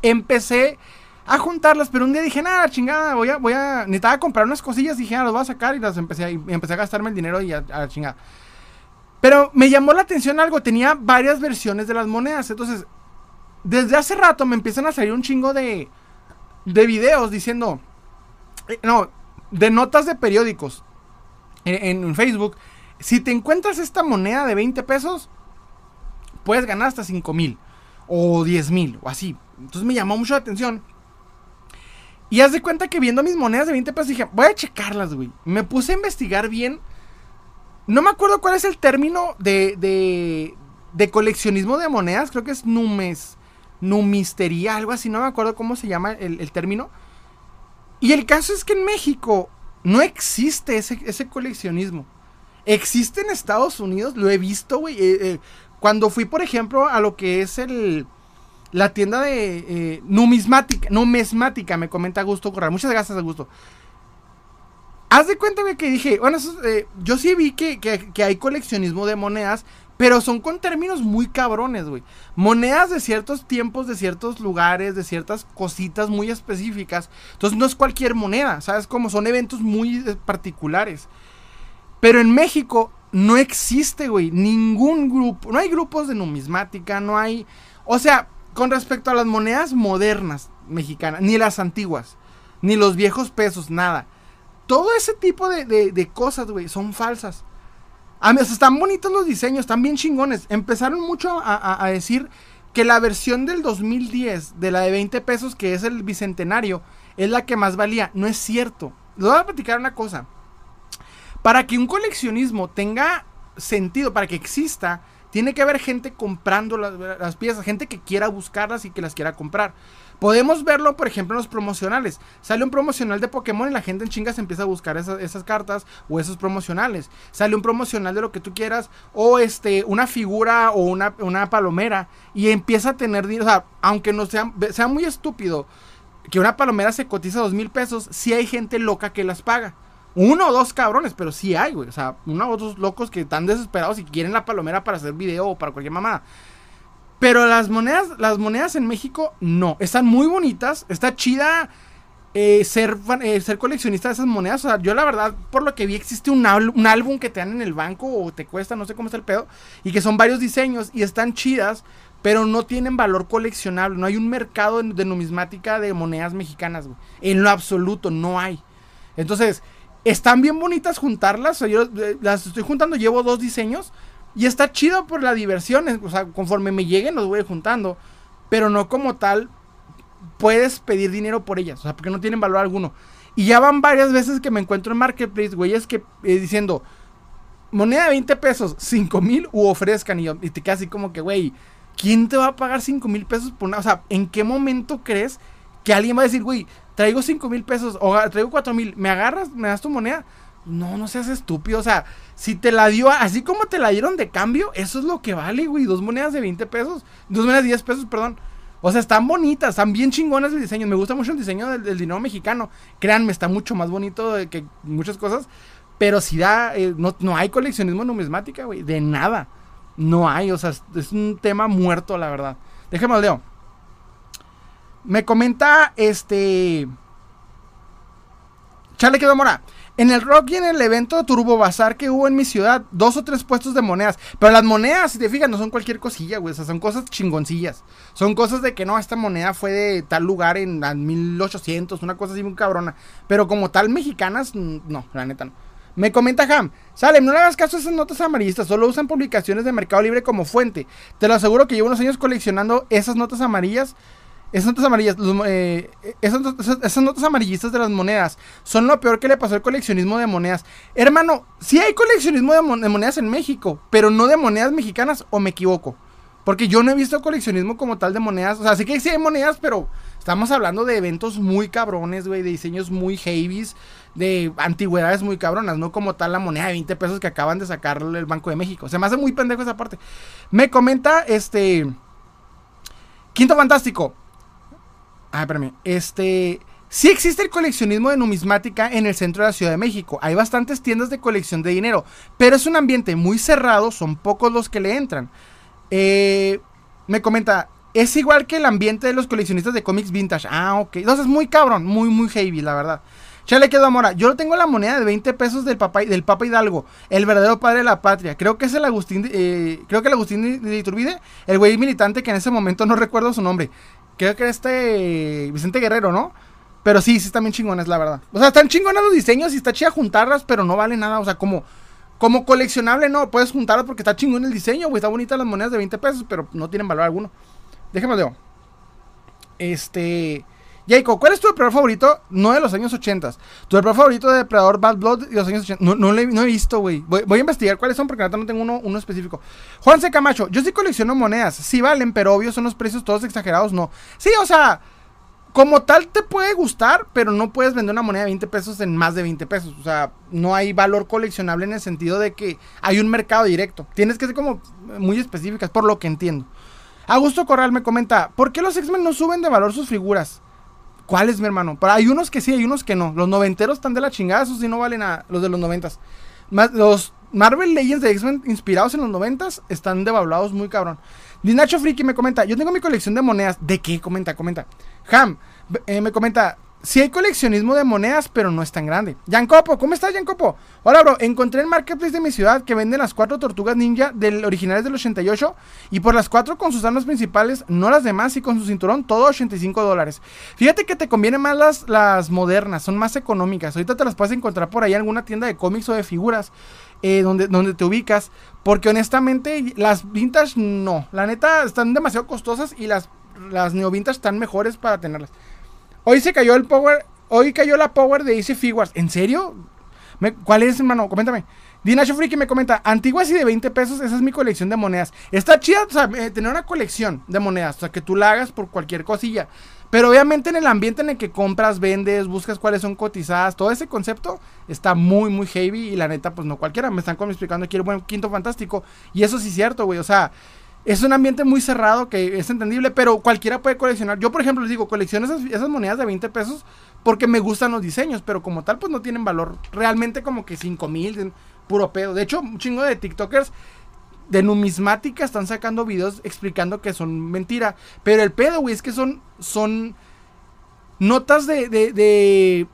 Empecé a juntarlas, pero un día dije, nada, chingada, voy a, voy a. Necesitaba comprar unas cosillas. Dije, ah, las voy a sacar y las empecé a, empecé a gastarme el dinero y a, a chingada. Pero me llamó la atención algo. Tenía varias versiones de las monedas. Entonces, desde hace rato me empiezan a salir un chingo de, de videos diciendo no, de notas de periódicos en, Facebook. Si te encuentras esta moneda de 20 pesos, puedes ganar hasta 5 mil o 10 mil o así. Entonces me llamó mucho la atención. Y haz de cuenta que viendo mis monedas de 20 pesos dije, voy a checarlas, güey. Me puse a investigar bien. No me acuerdo cuál es el término de, de, de coleccionismo de monedas. Creo que es numes, numistería, algo así. No me acuerdo cómo se llama el término. Y el caso es que en México no existe ese, coleccionismo. Existe en Estados Unidos, lo he visto, güey. Eh, eh, cuando fui, por ejemplo, a lo que es el, la tienda de eh, numismática, numismática, me comenta Gusto Corral. Muchas gracias, Augusto. Haz de cuenta, que dije, bueno, yo sí vi que, que, hay coleccionismo de monedas, pero son con términos muy cabrones, güey. Monedas de ciertos tiempos, de ciertos lugares, de ciertas cositas muy específicas. Entonces no es cualquier moneda, ¿sabes? Como son eventos muy particulares. Pero en México no existe, güey, ningún grupo. No hay grupos de numismática, no hay... O sea, con respecto a las monedas modernas mexicanas, ni las antiguas, ni los viejos pesos, nada. Todo ese tipo de, cosas, güey, son falsas. A mí, están bonitos los diseños, están bien chingones. Empezaron mucho a, decir que la versión del 2010, de la de 20 pesos, que es el bicentenario, es la que más valía. No es cierto. Les voy a platicar una cosa. Para que un coleccionismo tenga sentido, para que exista, tiene que haber gente comprando las, piezas, gente que quiera buscarlas y que las quiera comprar. Podemos verlo, por ejemplo, en los promocionales. Sale un promocional de Pokémon y la gente en chingas empieza a buscar esas, cartas o esos promocionales. Sale un promocional de lo que tú quieras o este una figura o una, una palomera y empieza a tener dinero. O sea, aunque no sea, sea muy estúpido que una palomera se cotiza dos mil pesos, sí hay gente loca que las paga. Uno o dos cabrones, pero sí hay, güey. O sea, uno o dos locos que están desesperados y quieren la palomera para hacer video o para cualquier mamada. Pero las monedas, las monedas en México, no. Están muy bonitas. Está chida eh, ser, eh, ser coleccionista de esas monedas. O sea, yo la verdad, por lo que vi, existe un, álbum que te dan en el banco o te cuesta, no sé cómo está el pedo. Y que son varios diseños y están chidas, pero no tienen valor coleccionable. No hay un mercado de numismática de monedas mexicanas, güey. En lo absoluto, no hay. Entonces, están bien bonitas juntarlas. yo eh, las estoy juntando, llevo dos diseños. Y está chido por la diversión. O sea, conforme me lleguen los voy juntando. Pero no como tal puedes pedir dinero por ellas. O sea, porque no tienen valor alguno. Y ya van varias veces que me encuentro en Marketplace, güey, es que eh, diciendo, moneda de 20 pesos, 5 mil u ofrezcan. Y, y te quedas así como que, güey, ¿quién te va a pagar 5 mil pesos por una? O sea, ¿en qué momento crees que alguien va a decir, güey, traigo 5 mil pesos o traigo 4 mil, ¿me agarras? ¿Me das tu moneda? No, no seas estúpido. O sea, si te la dio, así como te la dieron de cambio, eso es lo que vale, güey. Dos monedas de 20 pesos. Dos monedas de 10 pesos, perdón. O sea, están bonitas, están bien chingonas el diseño. Me gusta mucho el diseño del, dinero mexicano. Créanme, está mucho más bonito que muchas cosas. Pero si da, eh, no, no hay coleccionismo numismática, güey. De nada. No hay, o sea, es un tema muerto, la verdad. Déjame leo. Me comenta este. Chale quedó mora. En el rock y en el evento de Turbo Bazar que hubo en mi ciudad, dos o tres puestos de monedas. Pero las monedas, si te fijas, no son cualquier cosilla, güey. O sea, son cosas chingoncillas. Son cosas de que no, esta moneda fue de tal lugar en, 1800, una cosa así muy cabrona. Pero como tal, mexicanas, no, la neta no. Me comenta Ham, Salem, no le hagas caso a esas notas amarillistas, solo usan publicaciones de Mercado Libre como fuente. Te lo aseguro que llevo unos años coleccionando esas notas amarillas esas notas amarillas, eh, esas, notas amarillistas de las monedas son lo peor que le pasó al coleccionismo de monedas. Hermano, sí hay coleccionismo de, monedas en México, pero no de monedas mexicanas, o me equivoco. Porque yo no he visto coleccionismo como tal de monedas. O sea, sí que sí hay monedas, pero estamos hablando de eventos muy cabrones, güey, de diseños muy heavies, de antigüedades muy cabronas, no como tal la moneda de 20 pesos que acaban de sacar el Banco de México. Se me hace muy pendejo esa parte. Me comenta este. Quinto Fantástico. Ah, espérame. Este. Sí existe el coleccionismo de numismática en el centro de la Ciudad de México. Hay bastantes tiendas de colección de dinero. Pero es un ambiente muy cerrado. Son pocos los que le entran. Eh, me comenta. Es igual que el ambiente de los coleccionistas de cómics vintage. Ah, ok. Entonces es muy cabrón. Muy, muy heavy, la verdad. Ya le quedó amor. Yo tengo la moneda de 20 pesos del Papa, del Papa Hidalgo, el verdadero padre de la patria. Creo que es el Agustín, eh, creo que el Agustín de Iturbide, el güey militante que en ese momento no recuerdo su nombre. Creo que era este Vicente Guerrero, ¿no? Pero sí, sí están bien chingones, la verdad. O sea, están chingones los diseños y está chida juntarlas, pero no vale nada. O sea, como, como coleccionable, no, puedes juntarlas porque está chingón el diseño, güey. Está bonita las monedas de 20 pesos, pero no tienen valor alguno. Déjame ver. Este. Jacob, ¿cuál es tu depredador favorito? No de los años 80. Tu depredador favorito de depredador Bad Blood de los años 80. No, no, he visto, güey. Voy, a investigar cuáles son porque ahorita no tengo uno, uno específico. Juan C. Camacho, yo sí colecciono monedas. Sí valen, pero obvio son los precios todos exagerados, no. Sí, o sea, como tal te puede gustar, pero no puedes vender una moneda de 20 pesos en más de 20 pesos. O sea, no hay valor coleccionable en el sentido de que hay un mercado directo. Tienes que ser como muy específicas, por lo que entiendo. Augusto Corral me comenta, ¿por qué los X-Men no suben de valor sus figuras? ¿Cuáles, mi hermano? Pero hay unos que sí, hay unos que no. Los noventeros están de la chingada, esos sí no valen a los de los noventas. los Marvel Legends de X-Men inspirados en los noventas están devaluados muy cabrón. Dinacho Friki me comenta, yo tengo mi colección de monedas. ¿De qué? Comenta, comenta. Ham eh, me comenta, si hay coleccionismo de monedas, pero no es tan grande. Yancopo, ¿cómo estás, Yancopo? Hola, bro. Encontré el marketplace de mi ciudad que venden las cuatro tortugas ninja del originales del 88 y por las cuatro con sus armas principales, no las demás, y con su cinturón, todo 85 dólares. Fíjate que te conviene más las, las modernas, son más económicas. Ahorita te las puedes encontrar por ahí en alguna tienda de cómics o de figuras. Eh, donde, donde te ubicas. Porque honestamente, las vintage no. La neta están demasiado costosas y las, las neo vintage están mejores para tenerlas. Hoy se cayó el power. Hoy cayó la power de Easy Figures. ¿En serio? ¿Cuál es, hermano? Coméntame. Dinacho Freaky me comenta, antiguas y de 20 pesos, esa es mi colección de monedas. Está chida, o sea, eh, tener una colección de monedas, o sea, que tú la hagas por cualquier cosilla. Pero obviamente en el ambiente en el que compras, vendes, buscas cuáles son cotizadas, todo ese concepto está muy, muy heavy y la neta, pues no cualquiera. Me están como explicando quiero buen quinto fantástico. Y eso sí es cierto, güey. O sea, es un ambiente muy cerrado que es entendible, pero cualquiera puede coleccionar. Yo, por ejemplo, les digo, colecciono esas, monedas de 20 pesos porque me gustan los diseños, pero como tal, pues no tienen valor realmente como que 5 mil, puro pedo. De hecho, un chingo de TikTokers de numismática están sacando videos explicando que son mentira. Pero el pedo, güey, es que son, son notas de, de,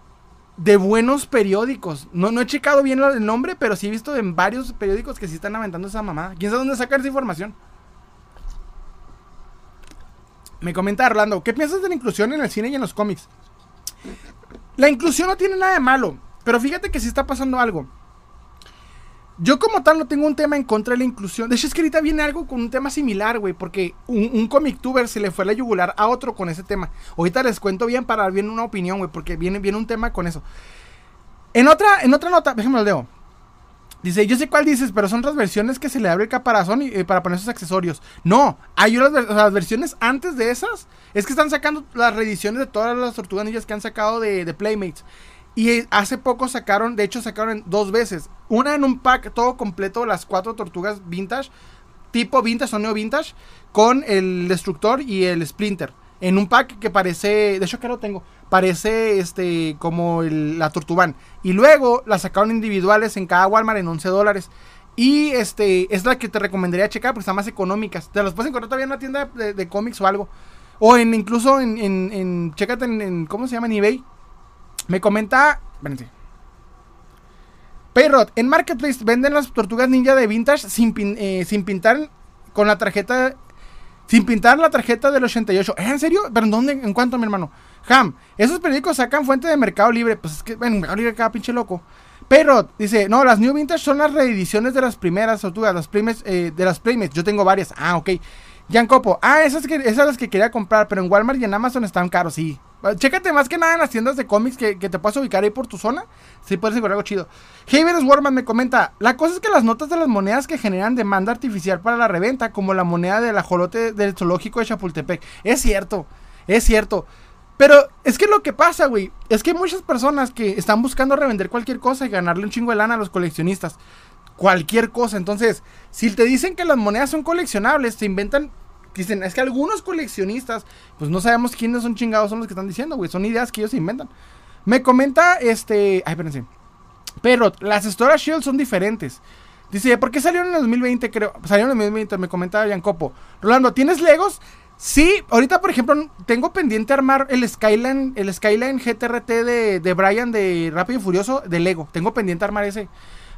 de, buenos periódicos. No, no he checado bien el nombre, pero sí he visto en varios periódicos que sí están aventando esa mamada. ¿Quién sabe dónde sacar esa información? Me comenta Orlando, ¿qué piensas de la inclusión en el cine y en los cómics? La inclusión no tiene nada de malo, pero fíjate que sí está pasando algo. Yo como tal no tengo un tema en contra de la inclusión. De hecho es que ahorita viene algo con un tema similar, güey, porque un, comic tuber se le fue la yugular a otro con ese tema. Ahorita les cuento bien para dar bien una opinión, güey, porque viene, viene un tema con eso. En otra, en otra nota, déjenme lo leo. Dice, yo sé cuál dices, pero son otras versiones que se le abre el caparazón y, eh, para poner sus accesorios. No, hay unas versiones antes de esas. Es que están sacando las reediciones de todas las tortugas que han sacado de, Playmates. Y hace poco sacaron, de hecho sacaron dos veces. Una en un pack todo completo, las cuatro tortugas vintage, tipo vintage o neo vintage, con el destructor y el splinter. En un pack que parece, de hecho que lo tengo, parece este como la Tortuban. Y luego la sacaron individuales en cada Walmart en 11 dólares. Y este es la que te recomendaría checar porque están más económicas. Te las puedes encontrar todavía en una tienda de, cómics o algo. O en incluso en, en, en ¿cómo se llama? En eBay. Me comenta, espérense. Payrot, en Marketplace venden las tortugas ninja de vintage sin, eh, sin pintar con la tarjeta sin pintar la tarjeta del 88. ¿Eh, ¿En serio? ¿Pero en dónde? ¿En cuánto, mi hermano? Ham, esos periódicos sacan fuente de Mercado Libre. Pues es que, bueno, Mercado Libre cada pinche loco. Pero dice, no, las New Vintage son las reediciones de las primeras tortugas, las primes, eh, de las Playmates. Yo tengo varias. Ah, ok. Jan Copo, ah, esas, que, esas las que quería comprar, pero en Walmart y en Amazon están caros, sí. Chécate más que nada en las tiendas de cómics que, te puedas ubicar ahí por tu zona. Sí, puedes encontrar algo chido. Havens Warman me comenta: La cosa es que las notas de las monedas que generan demanda artificial para la reventa, como la moneda del ajolote del zoológico de Chapultepec. Es cierto, es cierto. Pero es que lo que pasa, güey, es que muchas personas que están buscando revender cualquier cosa y ganarle un chingo de lana a los coleccionistas. Cualquier cosa. Entonces, si te dicen que las monedas son coleccionables, se inventan dicen, es que algunos coleccionistas, pues no sabemos quiénes son chingados son los que están diciendo, güey. Son ideas que ellos inventan. Me comenta este. Ay, espérense. Pero las Storage Shields son diferentes. Dice, ¿por qué salieron en el 2020? Creo. Salieron en el 2020, me comentaba Copo. Rolando, ¿tienes Legos? Sí, ahorita por ejemplo tengo pendiente armar el Skyline, el Skyline GTRT de, de Brian de Rápido y Furioso de Lego. Tengo pendiente armar ese.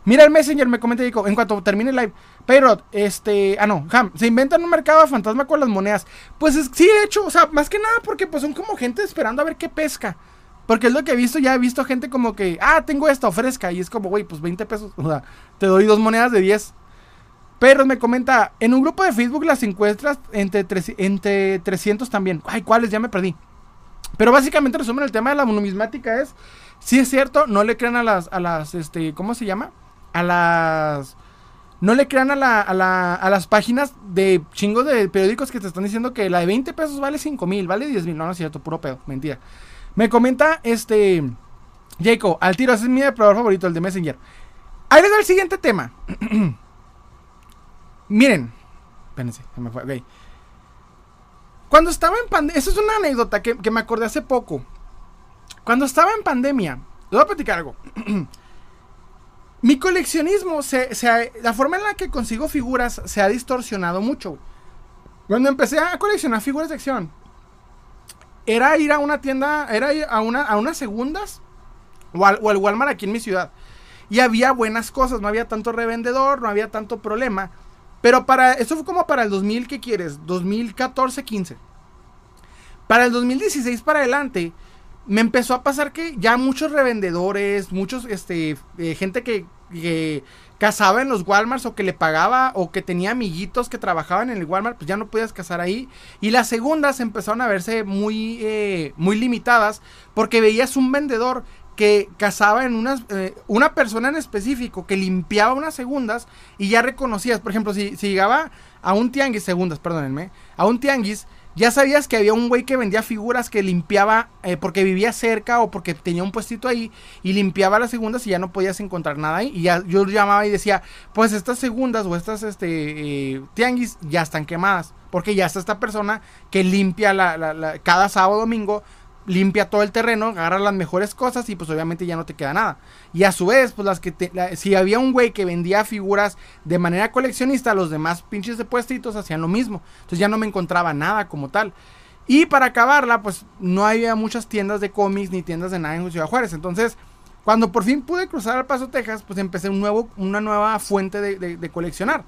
Mira el Messenger, me comenta Dico, en cuanto termine el live. Pero, este, ah no, Ham, se inventan un mercado de fantasma con las monedas. Pues sí, de hecho, o sea, más que nada porque pues son como gente esperando a ver qué pesca. Porque es lo que he visto, ya he visto gente como que, ah, tengo esta, ofrezca. Y es como, güey, pues 20 pesos. O sea, te doy dos monedas de 10. Pero me comenta, en un grupo de Facebook las encuestas entre, entre 300 también. Ay, ¿cuáles? Ya me perdí. Pero básicamente resumen el tema de la numismática es, si es cierto, no le crean a las, a las, este, ¿cómo se llama? a las... No le crean a, la, a, la, a las páginas de chingos de periódicos que te están diciendo que la de 20 pesos vale 5 mil, vale 10 mil. No, no es cierto, puro pedo, mentira. Me comenta este... Jacob, al tiro, ese es mi depredador favorito, el de Messenger. Ahí les doy el siguiente tema. Miren. Espérense, se me fue. Cuando estaba en pandemia, esa es una anécdota que, me acordé hace poco. Cuando estaba en pandemia, le voy a platicar algo. Mi coleccionismo, se, la forma en la que consigo figuras se ha distorsionado mucho. Cuando empecé a coleccionar figuras de acción, era ir a una tienda, era ir a, una, a unas segundas o al, o al Walmart aquí en mi ciudad. Y había buenas cosas, no había tanto revendedor, no había tanto problema. Pero para, eso fue como para el 2000, ¿qué quieres? 2014, 15. Para el 2016 para adelante, me empezó a pasar que ya muchos revendedores, muchos, este, eh, gente que, cazaba en los Walmarts o que le pagaba o que tenía amiguitos que trabajaban en el Walmart, pues ya no podías cazar ahí. Y las segundas empezaron a verse muy, eh, muy limitadas porque veías un vendedor que cazaba en unas, eh, una persona en específico que limpiaba unas segundas y ya reconocías, por ejemplo, si, si llegaba a un tianguis, segundas, perdónenme, a un tianguis, ya sabías que había un güey que vendía figuras que limpiaba eh, porque vivía cerca o porque tenía un puestito ahí y limpiaba las segundas y ya no podías encontrar nada ahí. Y ya yo llamaba y decía, pues estas segundas o estas este, eh, tianguis ya están quemadas. Porque ya está esta persona que limpia la, cada sábado domingo limpia todo el terreno, agarra las mejores cosas y pues obviamente ya no te queda nada. Y a su vez, pues las que si había un güey que vendía figuras de manera coleccionista, los demás pinches de puestitos hacían lo mismo. Entonces ya no me encontraba nada como tal. Y para acabarla, pues no había muchas tiendas de cómics ni tiendas de nada en Ciudad Juárez. Entonces, cuando por fin pude cruzar al Paso, Texas, pues empecé un nuevo, una nueva fuente de coleccionar.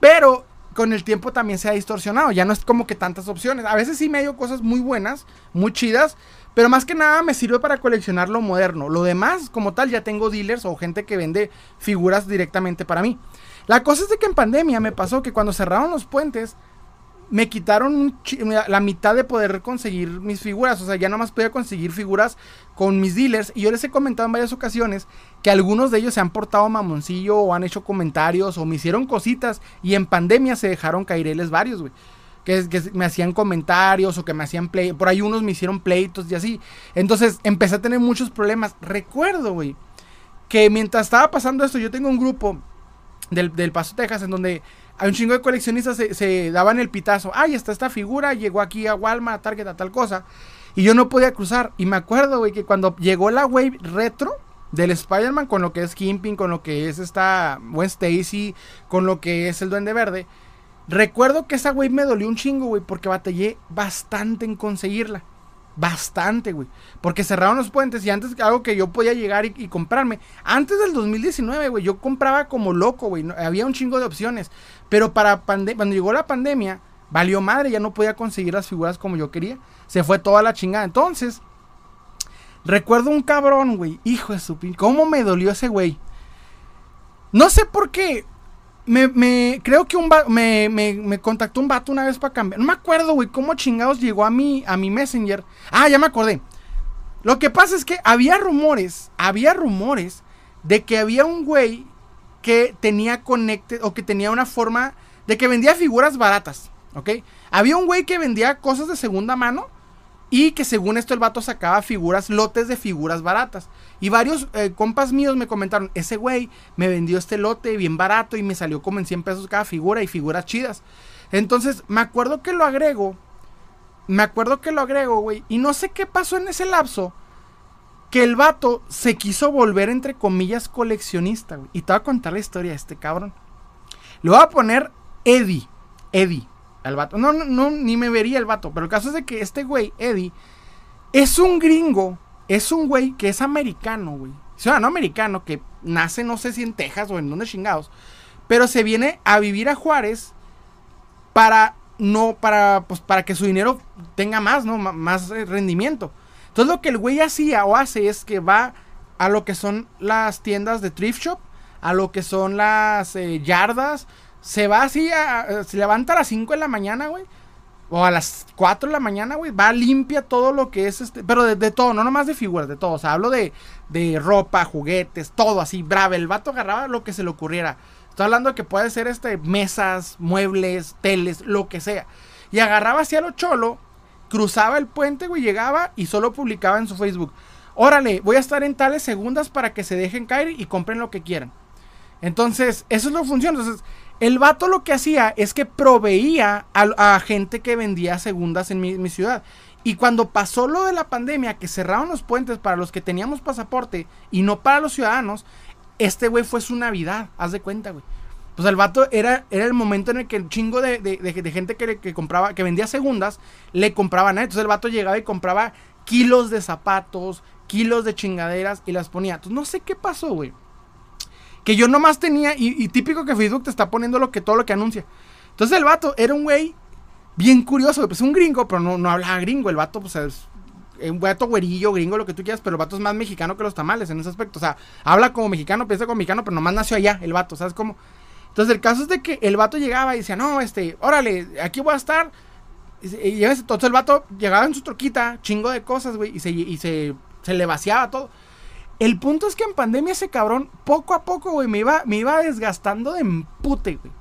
Pero con el tiempo también se ha distorsionado. Ya no es como que tantas opciones. A veces sí me dio cosas muy buenas, muy chidas. Pero más que nada me sirve para coleccionar lo moderno. Lo demás, como tal, ya tengo dealers o gente que vende figuras directamente para mí. La cosa es de que en pandemia me pasó que cuando cerraron los puentes, me quitaron la mitad de poder conseguir mis figuras. O sea, ya más podía conseguir figuras con mis dealers. Y yo les he comentado en varias ocasiones que algunos de ellos se han portado mamoncillo o han hecho comentarios o me hicieron cositas. Y en pandemia se dejaron caireles varios, güey. Que, que, me hacían comentarios o que me hacían play. Por ahí unos me hicieron pleitos y así. Entonces empecé a tener muchos problemas. Recuerdo, güey, que mientras estaba pasando esto, yo tengo un grupo del, del Paso, Texas, en donde hay un chingo de coleccionistas se, se, daban el pitazo. Ay, está esta figura, llegó aquí a Walmart, a Target, a tal cosa. Y yo no podía cruzar. Y me acuerdo, güey, que cuando llegó la wave retro del Spider-Man con lo que es Kimping, con lo que es esta Gwen Stacy, con lo que es el Duende Verde. Recuerdo que esa wave me dolió un chingo, güey, porque batallé bastante en conseguirla. Bastante, güey. Porque cerraron los puentes y antes algo que yo podía llegar y, comprarme. Antes del 2019, güey, yo compraba como loco, güey. había un chingo de opciones. Pero para cuando llegó la pandemia, valió madre, ya no podía conseguir las figuras como yo quería. Se fue toda la chingada. Entonces, recuerdo un cabrón, güey. Hijo de su pin. ¿Cómo me dolió ese güey? No sé por qué. Me, creo que un me, me, contactó un vato una vez para cambiar. No me acuerdo, güey, cómo chingados llegó a mi, a mi Messenger. Ah, ya me acordé. Lo que pasa es que había rumores, había rumores de que había un güey que tenía conecte o que tenía una forma de que vendía figuras baratas, ¿ok? Había un güey que vendía cosas de segunda mano y que según esto el vato sacaba figuras, lotes de figuras baratas. Y varios eh, compas míos me comentaron, ese güey me vendió este lote bien barato y me salió como en 100 pesos cada figura y figuras chidas. Entonces me acuerdo que lo agrego. Me acuerdo que lo agrego, güey. Y no sé qué pasó en ese lapso. Que el vato se quiso volver, entre comillas, coleccionista. Y te voy a contar la historia de este cabrón. Le voy a poner Eddie. Eddie al vato. No, no, no, ni me vería el vato. Pero el caso es de que este güey, Eddie, es un gringo. Es un güey que es americano, güey. Ciudadano americano que nace, no sé si en Texas o en donde chingados. Pero se viene a vivir a Juárez para no, para, pues, para que su dinero tenga más, ¿no? más eh, rendimiento. Entonces lo que el güey hacía o hace es que va a lo que son las tiendas de thrift shop, a lo que son las eh, yardas, se va así, a, se levanta a las 5 de la mañana, güey. O a las 4 de la mañana, güey. Va limpia todo lo que es este. Pero de, todo, no nomás de figuras, de todo. O sea, hablo de, de ropa, juguetes, todo así. Bravo. El vato agarraba lo que se le ocurriera. Estoy hablando de que puede ser este, mesas, muebles, teles, lo que sea. Y agarraba hacia lo cholo, cruzaba el puente, güey, llegaba y solo publicaba en su Facebook. Órale, voy a estar en tales segundas para que se dejen caer y compren lo que quieran. Entonces, eso es lo que funciona. Entonces, el vato lo que hacía es que proveía a, gente que vendía segundas en mi, ciudad. Y cuando pasó lo de la pandemia, que cerraron los puentes para los que teníamos pasaporte y no para los ciudadanos, este güey fue su Navidad, haz de cuenta, güey. Pues el vato era, era el momento en el que el chingo de, gente que, compraba, que vendía segundas, le compraban a Entonces el vato llegaba y compraba kilos de zapatos, kilos de chingaderas y las ponía. Entonces no sé qué pasó, güey. Que yo nomás tenía, y, típico que Facebook te está poniendo lo que, todo lo que anuncia. Entonces el vato era un güey bien curioso, pues un gringo, pero no, no hablaba gringo. El vato, pues es un vato güerillo, gringo, lo que tú quieras, pero el vato es más mexicano que los tamales en ese aspecto. O sea, habla como mexicano, piensa como mexicano, pero nomás nació allá, el vato, ¿sabes cómo? Entonces el caso es de que el vato llegaba y decía, no, este, órale, aquí voy a estar. Y, entonces el vato llegaba en su troquita, chingo de cosas, güey, y, se, y se, se le vaciaba todo. El punto es que en pandemia ese cabrón, poco a poco, güey, me iba, me iba desgastando de empute, güey.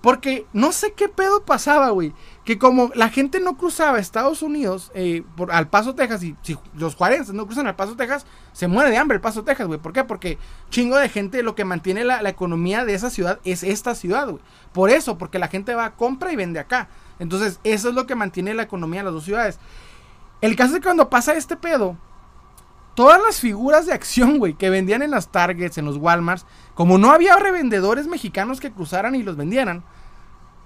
Porque no sé qué pedo pasaba, güey. Que como la gente no cruzaba Estados Unidos eh, por, al Paso, Texas, y si los juarenses no cruzan al Paso, Texas, se muere de hambre el Paso, Texas, güey. ¿Por qué? Porque chingo de gente lo que mantiene la, la economía de esa ciudad es esta ciudad, güey. Por eso, porque la gente va, compra y vende acá. Entonces, eso es lo que mantiene la economía de las dos ciudades. El caso es que cuando pasa este pedo, todas las figuras de acción, güey, que vendían en las Targets, en los Walmarts, como no había revendedores mexicanos que cruzaran y los vendieran,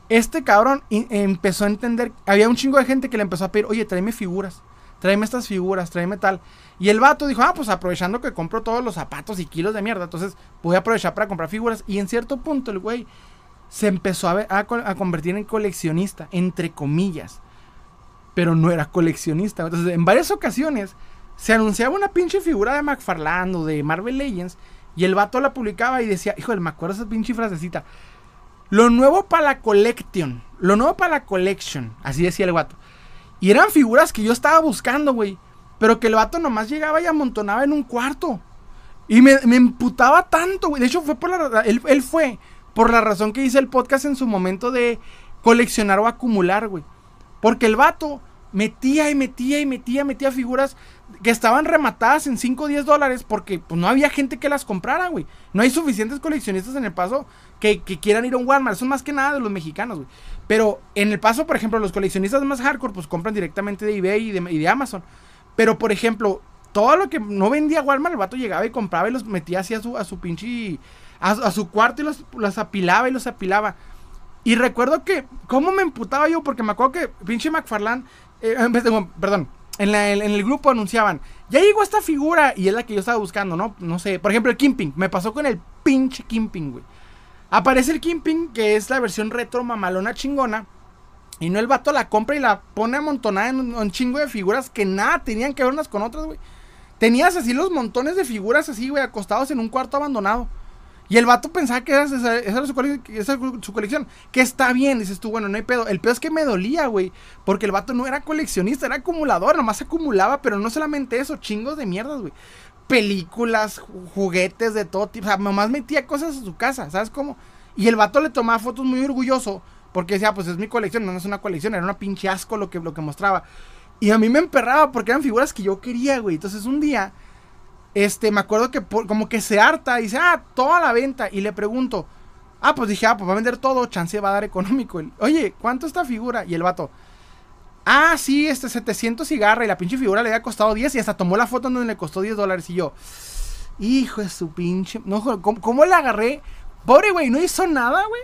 este cabrón empezó a entender, había un chingo de gente que le empezó a pedir, oye, tráeme figuras, tráeme estas figuras, tráeme tal. Y el vato dijo, ah, pues aprovechando que compro todos los zapatos y kilos de mierda, entonces voy a aprovechar para comprar figuras. Y en cierto punto el güey se empezó a, a convertir en coleccionista, entre comillas. Pero no era coleccionista. Entonces, en varias ocasiones se anunciaba una pinche figura de o de Marvel Legends y el vato la publicaba y decía, híjole, me acuerdo esa pinche frasecita. Lo nuevo para la collection, lo nuevo para la collection, así decía el vato. Y eran figuras que yo estaba buscando, güey, pero que el vato nomás llegaba y amontonaba en un cuarto. Y me, me emputaba tanto, güey. De hecho, fue por la él, él fue por la razón que hice el podcast en su momento de coleccionar o acumular, güey. Porque el vato metía y metía y metía, metía figuras que estaban rematadas en 5 o 10 dólares porque pues, no había gente que las comprara, güey. No hay suficientes coleccionistas en el paso que, quieran ir a un Walmart. Son más que nada de los mexicanos, güey. Pero en el paso, por ejemplo, los coleccionistas más hardcore pues compran directamente de eBay y de, Amazon. Pero, por ejemplo, todo lo que no vendía Walmart, el vato llegaba y compraba y los metía así a su, a su pinche... A, su cuarto y los, apilaba y los apilaba. Y recuerdo que, ¿cómo me emputaba yo? Porque me acuerdo que pinche McFarlane eh, perdón, en, el grupo anunciaban, ya llegó esta figura y es la que yo estaba buscando, ¿no? No sé, por ejemplo el Kimping, me pasó con el pinche Kimping, güey. Aparece el Kimping, que es la versión retro mamalona chingona. Y no el vato la compra y la pone amontonada en un, chingo de figuras que nada tenían que ver unas con otras, güey. Tenías así los montones de figuras así, güey, acostados en un cuarto abandonado. Y el vato pensaba que esa, era su, colección. Que está bien, dices tú, bueno, no hay pedo. El pedo es que me dolía, güey. Porque el vato no era coleccionista, era acumulador. Nomás acumulaba, pero no solamente eso, chingos de mierdas, güey. Películas, juguetes de todo tipo. O sea, nomás metía cosas a su casa, ¿sabes cómo? Y el vato le tomaba fotos muy orgulloso. Porque decía, pues es mi colección, no es una colección, era una pinche asco lo que, lo que mostraba. Y a mí me emperraba porque eran figuras que yo quería, güey. Entonces un día este, me acuerdo que como que se harta y dice, ah, toda la venta. Y le pregunto, ah, pues dije, ah, pues va a vender todo, chance va a dar económico. Oye, ¿cuánto esta figura? Y el vato, ah, sí, este 700 cigarra y la pinche figura le había costado 10 y hasta tomó la foto donde le costó 10 dólares. Y yo, hijo de su pinche, no, ¿cómo, cómo le agarré? Pobre güey, no hizo nada, güey.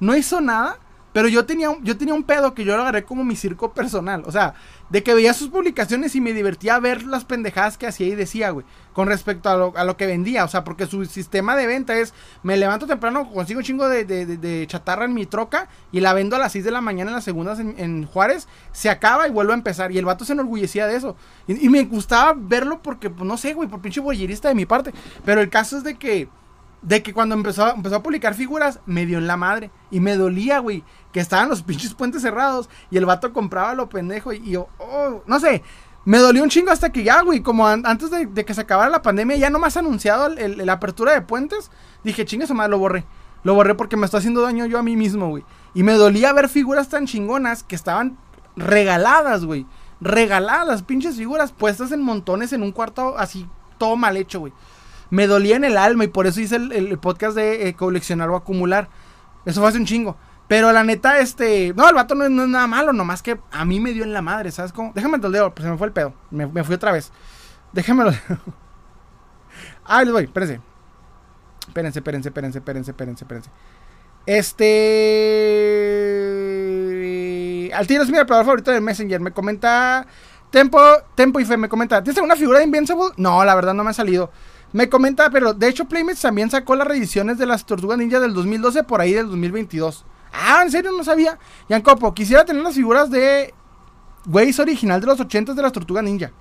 No hizo nada. Pero yo tenía, yo tenía un pedo que yo lo agarré como mi circo personal. O sea, de que veía sus publicaciones y me divertía ver las pendejadas que hacía y decía, güey. Con respecto a lo, a lo que vendía. O sea, porque su sistema de venta es, me levanto temprano, consigo un chingo de, de, chatarra en mi troca y la vendo a las 6 de la mañana en las segundas en, Juárez. Se acaba y vuelvo a empezar. Y el vato se enorgullecía de eso. Y, me gustaba verlo porque, pues no sé, güey, por pinche boyerista de mi parte. Pero el caso es de que de que cuando empezó, empezó a publicar figuras, me dio en la madre. Y me dolía, güey, que estaban los pinches puentes cerrados y el vato compraba lo pendejo. Y, yo, oh, no sé, me dolió un chingo hasta que ya, güey, como antes de, que se acabara la pandemia, ya no más anunciado la apertura de puentes, dije, chingue su madre, lo borré. Lo borré porque me está haciendo daño yo a mí mismo, güey. Y me dolía ver figuras tan chingonas que estaban regaladas, güey. Regaladas, pinches figuras puestas en montones en un cuarto así, todo mal hecho, güey. Me dolía en el alma y por eso hice el, podcast de eh, coleccionar o acumular. Eso fue hace un chingo. Pero la neta, este. No, el vato no, es nada malo, nomás que a mí me dio en la madre, ¿sabes cómo? Déjame el dedo, pues se me fue el pedo. Me, me fui otra vez. Déjamelo. ah, les voy, espérense. Espérense, espérense, espérense, espérense, espérense, espérense. Este. Al tiro es mi operador favorito de Messenger. Me comenta. Tempo, Tempo y Fe me comenta. ¿Tienes alguna figura de Invincible? No, la verdad no me ha salido. Me comenta, pero de hecho Playmates también sacó las reediciones de las Tortugas Ninja del 2012 por ahí del 2022. Ah, en serio, no sabía. Yancopo, quisiera tener las figuras de Waze original de los 80 de las Tortugas Ninja.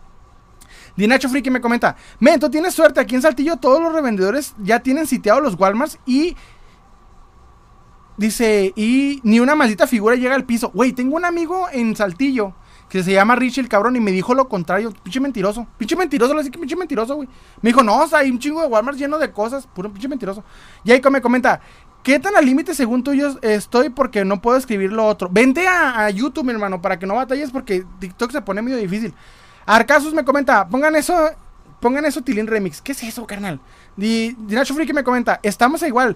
Dinacho Friki me comenta, men, tú tienes suerte, aquí en Saltillo todos los revendedores ya tienen sitiados los Walmarts y... Dice, y ni una maldita figura llega al piso. Güey, tengo un amigo en Saltillo que se llama Richie el cabrón y me dijo lo contrario. Pinche mentiroso. Pinche mentiroso, le dije que pinche mentiroso, güey. Me dijo, no, o sea, hay un chingo de Walmart lleno de cosas. Puro pinche mentiroso. Y ahí me comenta, ¿qué tan al límite según tú yo estoy porque no puedo escribir lo otro? Vente a, YouTube, mi hermano, para que no batalles porque TikTok se pone medio difícil. Arcasus me comenta, pongan eso, pongan eso Tilín Remix. ¿Qué es eso, carnal? Dinacho Friki me comenta, estamos igual.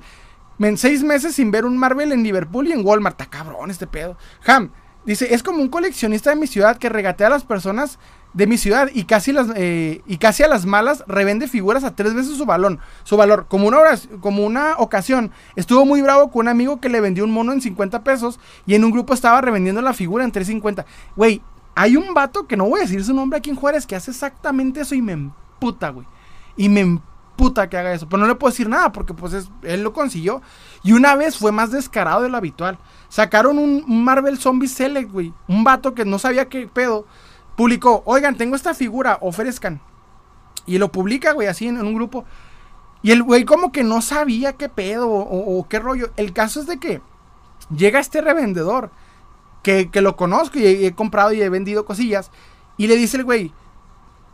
En seis meses sin ver un Marvel en Liverpool y en Walmart. Está cabrón este pedo. Ham, Dice, es como un coleccionista de mi ciudad que regatea a las personas de mi ciudad y casi, las, eh, y casi a las malas revende figuras a tres veces su, valor, su valor. Como una, como una ocasión, estuvo muy bravo con un amigo que le vendió un mono en 50 pesos y en un grupo estaba revendiendo la figura en 350. Güey, hay un vato que no voy a decir su nombre aquí en Juárez que hace exactamente eso y me emputa, güey. Y me emputa que haga eso. Pero no le puedo decir nada porque pues él lo consiguió. Y una vez fue más descarado de lo habitual. Sacaron un, Marvel Zombie Select, güey. Un vato que no sabía qué pedo. Publicó, oigan, tengo esta figura, ofrezcan. Y lo publica, güey, así en, un grupo. Y el güey como que no sabía qué pedo o, qué rollo. El caso es de que llega este revendedor que, lo conozco y he, he, comprado y he vendido cosillas. Y le dice el güey,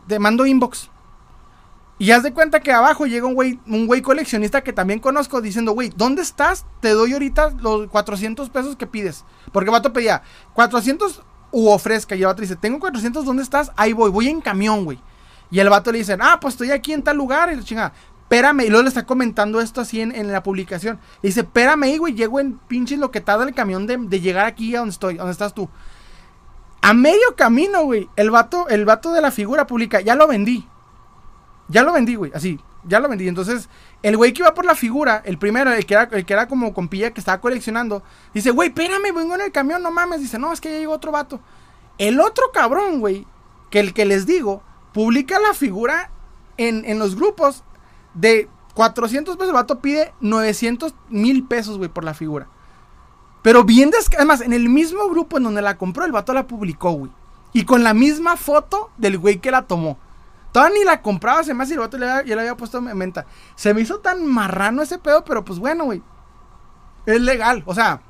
te mando inbox. Y haz de cuenta que abajo llega un güey, un güey coleccionista que también conozco diciendo, güey, ¿dónde estás? Te doy ahorita los 400 pesos que pides. Porque el vato pedía 400 u ofrezca. Y el vato dice, tengo 400, ¿dónde estás? Ahí voy, voy en camión, güey. Y el vato le dice, ah, pues estoy aquí en tal lugar. Y la chingada, espérame. Y luego le está comentando esto así en, la publicación. Y dice, espérame ahí, güey, llego en pinche lo que tarda el camión de, de llegar aquí a donde estoy, donde estás tú. A medio camino, güey, el vato, el vato de la figura publica, ya lo vendí. Ya lo vendí, güey, así, ya lo vendí. Entonces, el güey que iba por la figura, el primero, el que era, el que era como compilla que estaba coleccionando, dice, güey, espérame, vengo en el camión, no mames. Dice, no, es que ya llegó otro vato. El otro cabrón, güey, que el que les digo, publica la figura en, en los grupos de 400 pesos. El vato pide 900 mil pesos, güey, por la figura. Pero bien, además, en el mismo grupo en donde la compró, el vato la publicó, güey. Y con la misma foto del güey que la tomó. Todavía ni la compraba, se me hace el vato ya le había puesto en venta. Se me hizo tan marrano ese pedo, pero pues bueno, güey. Es legal, o sea.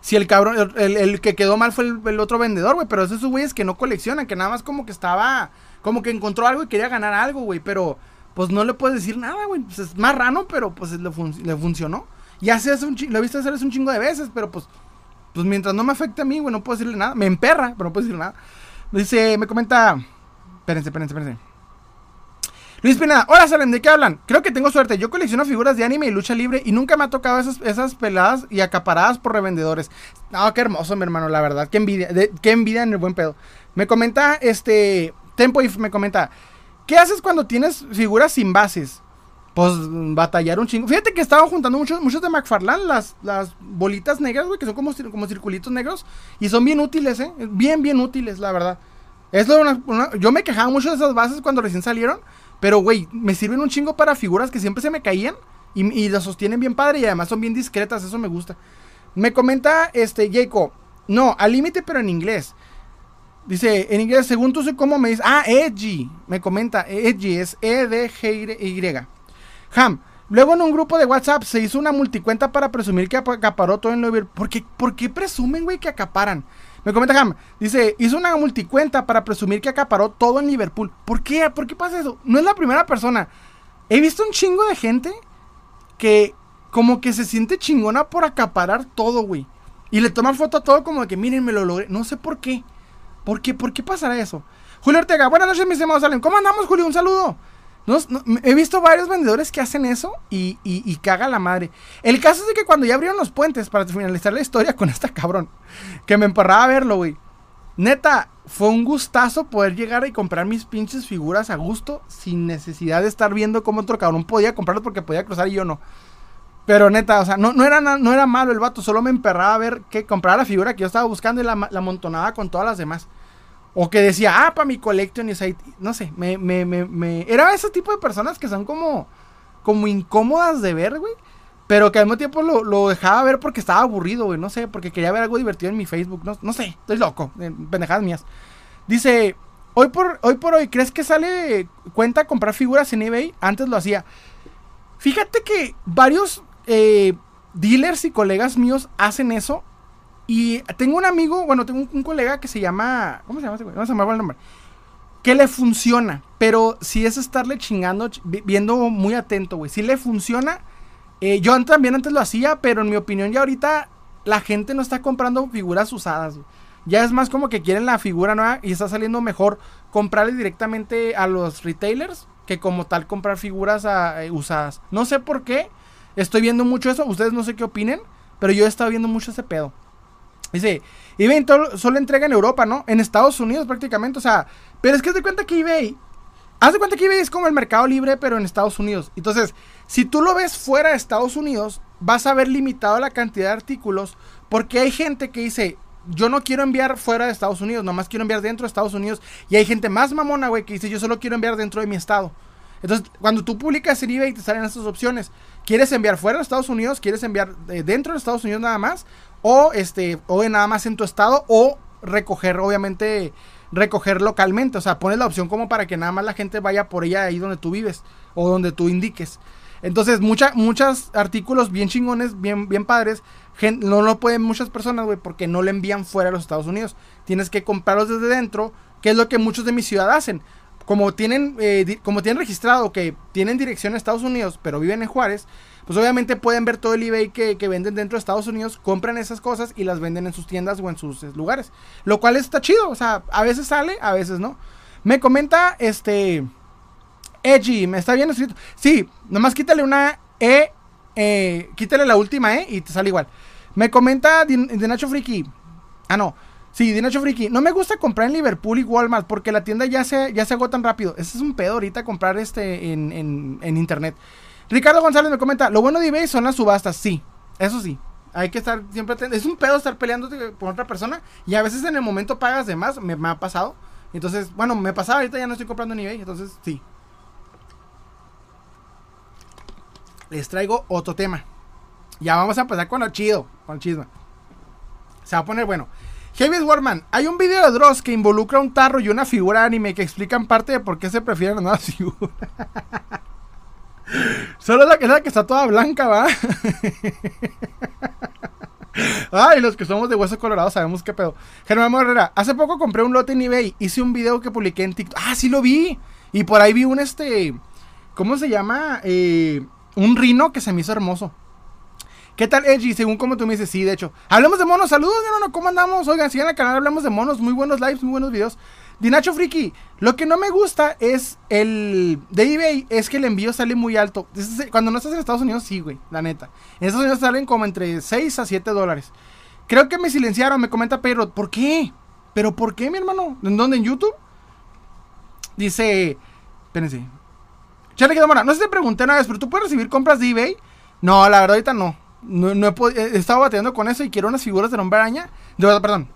Si el cabrón, el, que quedó mal fue el, otro vendedor, güey. Pero esos güeyes que no coleccionan, que nada más como que estaba. Como que encontró algo y quería ganar algo, güey. Pero pues no le puedes decir nada, güey. Pues es marrano, pero pues le, funcionó. Y hace un lo he visto hacer un chingo de veces, pero pues. Pues mientras no me afecte a mí, güey, no puedo decirle nada. Me emperra, pero no puedo decirle nada. Dice, me comenta. Espérense, espérense, espérense. Luis Pineda, hola Salem, ¿de qué hablan? Creo que tengo suerte. Yo colecciono figuras de anime y lucha libre y nunca me ha tocado esas, esas peladas y acaparadas por revendedores. No, qué hermoso, mi hermano, la verdad. Qué envidia, qué envidia en el buen pedo. Me comenta, este, Tempo y me comenta, ¿qué haces cuando tienes figuras sin bases? Pues batallar un chingo. Fíjate que estaba juntando muchos, muchos de McFarlane, las, las bolitas negras, güey, que son como, como circulitos negros. Y son bien útiles, ¿eh? Bien, bien útiles, la verdad. Es yo me quejaba mucho de esas bases cuando recién salieron. Pero, güey, me sirven un chingo para figuras que siempre se me caían. Y, las sostienen bien padre y además son bien discretas. Eso me gusta. Me comenta este Jacob. No, al límite, pero en inglés. Dice, en inglés, según tú sé cómo me dice. Ah, Edgy. Me comenta, Edgy es E-D-G-Y. Ham. Luego en un grupo de WhatsApp se hizo una multicuenta para presumir que acaparó todo en Lover. ¿Por qué, ¿Por qué presumen, güey, que acaparan? Me comenta Ham, dice, hizo una multicuenta para presumir que acaparó todo en Liverpool. ¿Por qué? ¿Por qué pasa eso? No es la primera persona. He visto un chingo de gente que como que se siente chingona por acaparar todo, güey. Y le toma foto a todo como de que, miren, me lo logré. No sé por qué. ¿Por qué? ¿Por qué pasará eso? Julio Ortega, buenas noches, mis estimados Salen. ¿Cómo andamos, Julio? Un saludo. He visto varios vendedores que hacen eso y, y, caga la madre. El caso es que cuando ya abrieron los puentes, para finalizar la historia con esta cabrón, que me emparraba a verlo, güey. Neta, fue un gustazo poder llegar y comprar mis pinches figuras a gusto sin necesidad de estar viendo cómo otro cabrón podía comprarlos porque podía cruzar y yo no. Pero neta, o sea, no, no, era, no era malo el vato, solo me emperraba a ver que compraba la figura que yo estaba buscando y la, la amontonaba con todas las demás. O que decía, ah, para mi collection y no sé, me, Era ese tipo de personas que son como, como incómodas de ver, güey. Pero que al mismo tiempo lo, dejaba ver porque estaba aburrido, güey. No sé, porque quería ver algo divertido en mi Facebook. No, no sé, estoy loco, pendejadas mías. Dice, hoy por, hoy por hoy, ¿crees que sale cuenta comprar figuras en eBay? Antes lo hacía. Fíjate que varios eh, dealers y colegas míos hacen eso y tengo un amigo, bueno, tengo un, colega que se llama. ¿Cómo se llama ese güey? No se me el nombre. Que le funciona, pero si es estarle chingando, viendo muy atento, güey. Si le funciona. Eh, yo también antes lo hacía, pero en mi opinión ya ahorita la gente no está comprando figuras usadas. Ya es más como que quieren la figura nueva y está saliendo mejor comprarle directamente a los retailers que como tal comprar figuras ah, eh, usadas. No sé por qué. Estoy viendo mucho eso. Ustedes no sé qué opinen, pero yo he estado viendo mucho ese pedo. Dice, eBay solo entrega en Europa, ¿no? En Estados Unidos prácticamente, o sea, pero es que haz de cuenta que eBay, haz de cuenta que eBay es como el mercado libre, pero en Estados Unidos. Entonces, si tú lo ves fuera de Estados Unidos, vas a ver limitado la cantidad de artículos, porque hay gente que dice, yo no quiero enviar fuera de Estados Unidos, nomás quiero enviar dentro de Estados Unidos, y hay gente más mamona, güey, que dice, yo solo quiero enviar dentro de mi estado. Entonces, cuando tú publicas en eBay, te salen estas opciones. ¿Quieres enviar fuera de Estados Unidos? ¿Quieres enviar eh, dentro de Estados Unidos nada más? O este o nada más en tu estado o recoger obviamente recoger localmente, o sea, pones la opción como para que nada más la gente vaya por ella ahí donde tú vives o donde tú indiques. Entonces, mucha, muchos artículos bien chingones, bien, bien padres, no lo pueden muchas personas, porque no le envían fuera a los Estados Unidos. Tienes que comprarlos desde dentro, que es lo que muchos de mi ciudad hacen. Como tienen, eh, como tienen registrado que tienen dirección a Estados Unidos, pero viven en Juárez, pues obviamente pueden ver todo el eBay que, venden dentro de Estados Unidos, compran esas cosas y las venden en sus tiendas o en sus eh, lugares. Lo cual está chido, o sea, a veces sale, a veces no. Me comenta este Edgy, me está bien escrito. Sí, nomás quítale una E, eh, quítale la última E y te sale igual. Me comenta de Nacho Friki. Ah, no. Sí, Dinacho Friki. No me gusta comprar en Liverpool y Walmart porque la tienda ya se, ya se agotan rápido. Ese es un pedo ahorita comprar este en, en, en internet. Ricardo González me comenta, lo bueno de eBay son las subastas, sí, eso sí. Hay que estar siempre Es un pedo estar peleando con otra persona y a veces en el momento pagas de más, me, ha pasado. Entonces, bueno, me pasaba, ahorita ya no estoy comprando en eBay, entonces sí. Les traigo otro tema. Ya vamos a empezar con lo chido, con el chisme. Se va a poner bueno. Heavy Warman, hay un video de Dross que involucra un tarro y una figura anime que explican parte de por qué se prefieren las nuevas figuras. Solo la que, la que está toda blanca, va. Ay, los que somos de hueso colorado sabemos qué pedo. Germán Herrera, hace poco compré un lote en eBay. Hice un video que publiqué en TikTok. Ah, sí lo vi. Y por ahí vi un este. ¿Cómo se llama? Eh, un rino que se me hizo hermoso. ¿Qué tal, Edgy? Según como tú me dices, sí, de hecho. Hablemos de monos. Saludos, no, ¿cómo andamos? Oigan, sigan al canal, hablamos de monos. Muy buenos lives, muy buenos videos. Dinacho Friki, lo que no me gusta es el de eBay, es que el envío sale muy alto. Cuando no estás en Estados Unidos, sí, güey, la neta. En Estados Unidos salen como entre 6 a 7 dólares. Creo que me silenciaron, me comenta Pedro, ¿por qué? ¿Pero por qué, mi hermano? ¿En dónde? ¿En YouTube? Dice, espérense. Charlie Mora, no sé si te pregunté una vez, pero ¿tú puedes recibir compras de eBay? No, la verdad ahorita no. No, no he, estado bateando con eso y quiero unas figuras de hombre araña. De, perdón,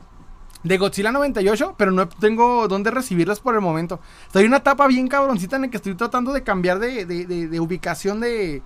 de Godzilla 98, pero no tengo dónde recibirlas por el momento. Estoy en una etapa bien cabroncita en la que estoy tratando de cambiar de, ubicación de,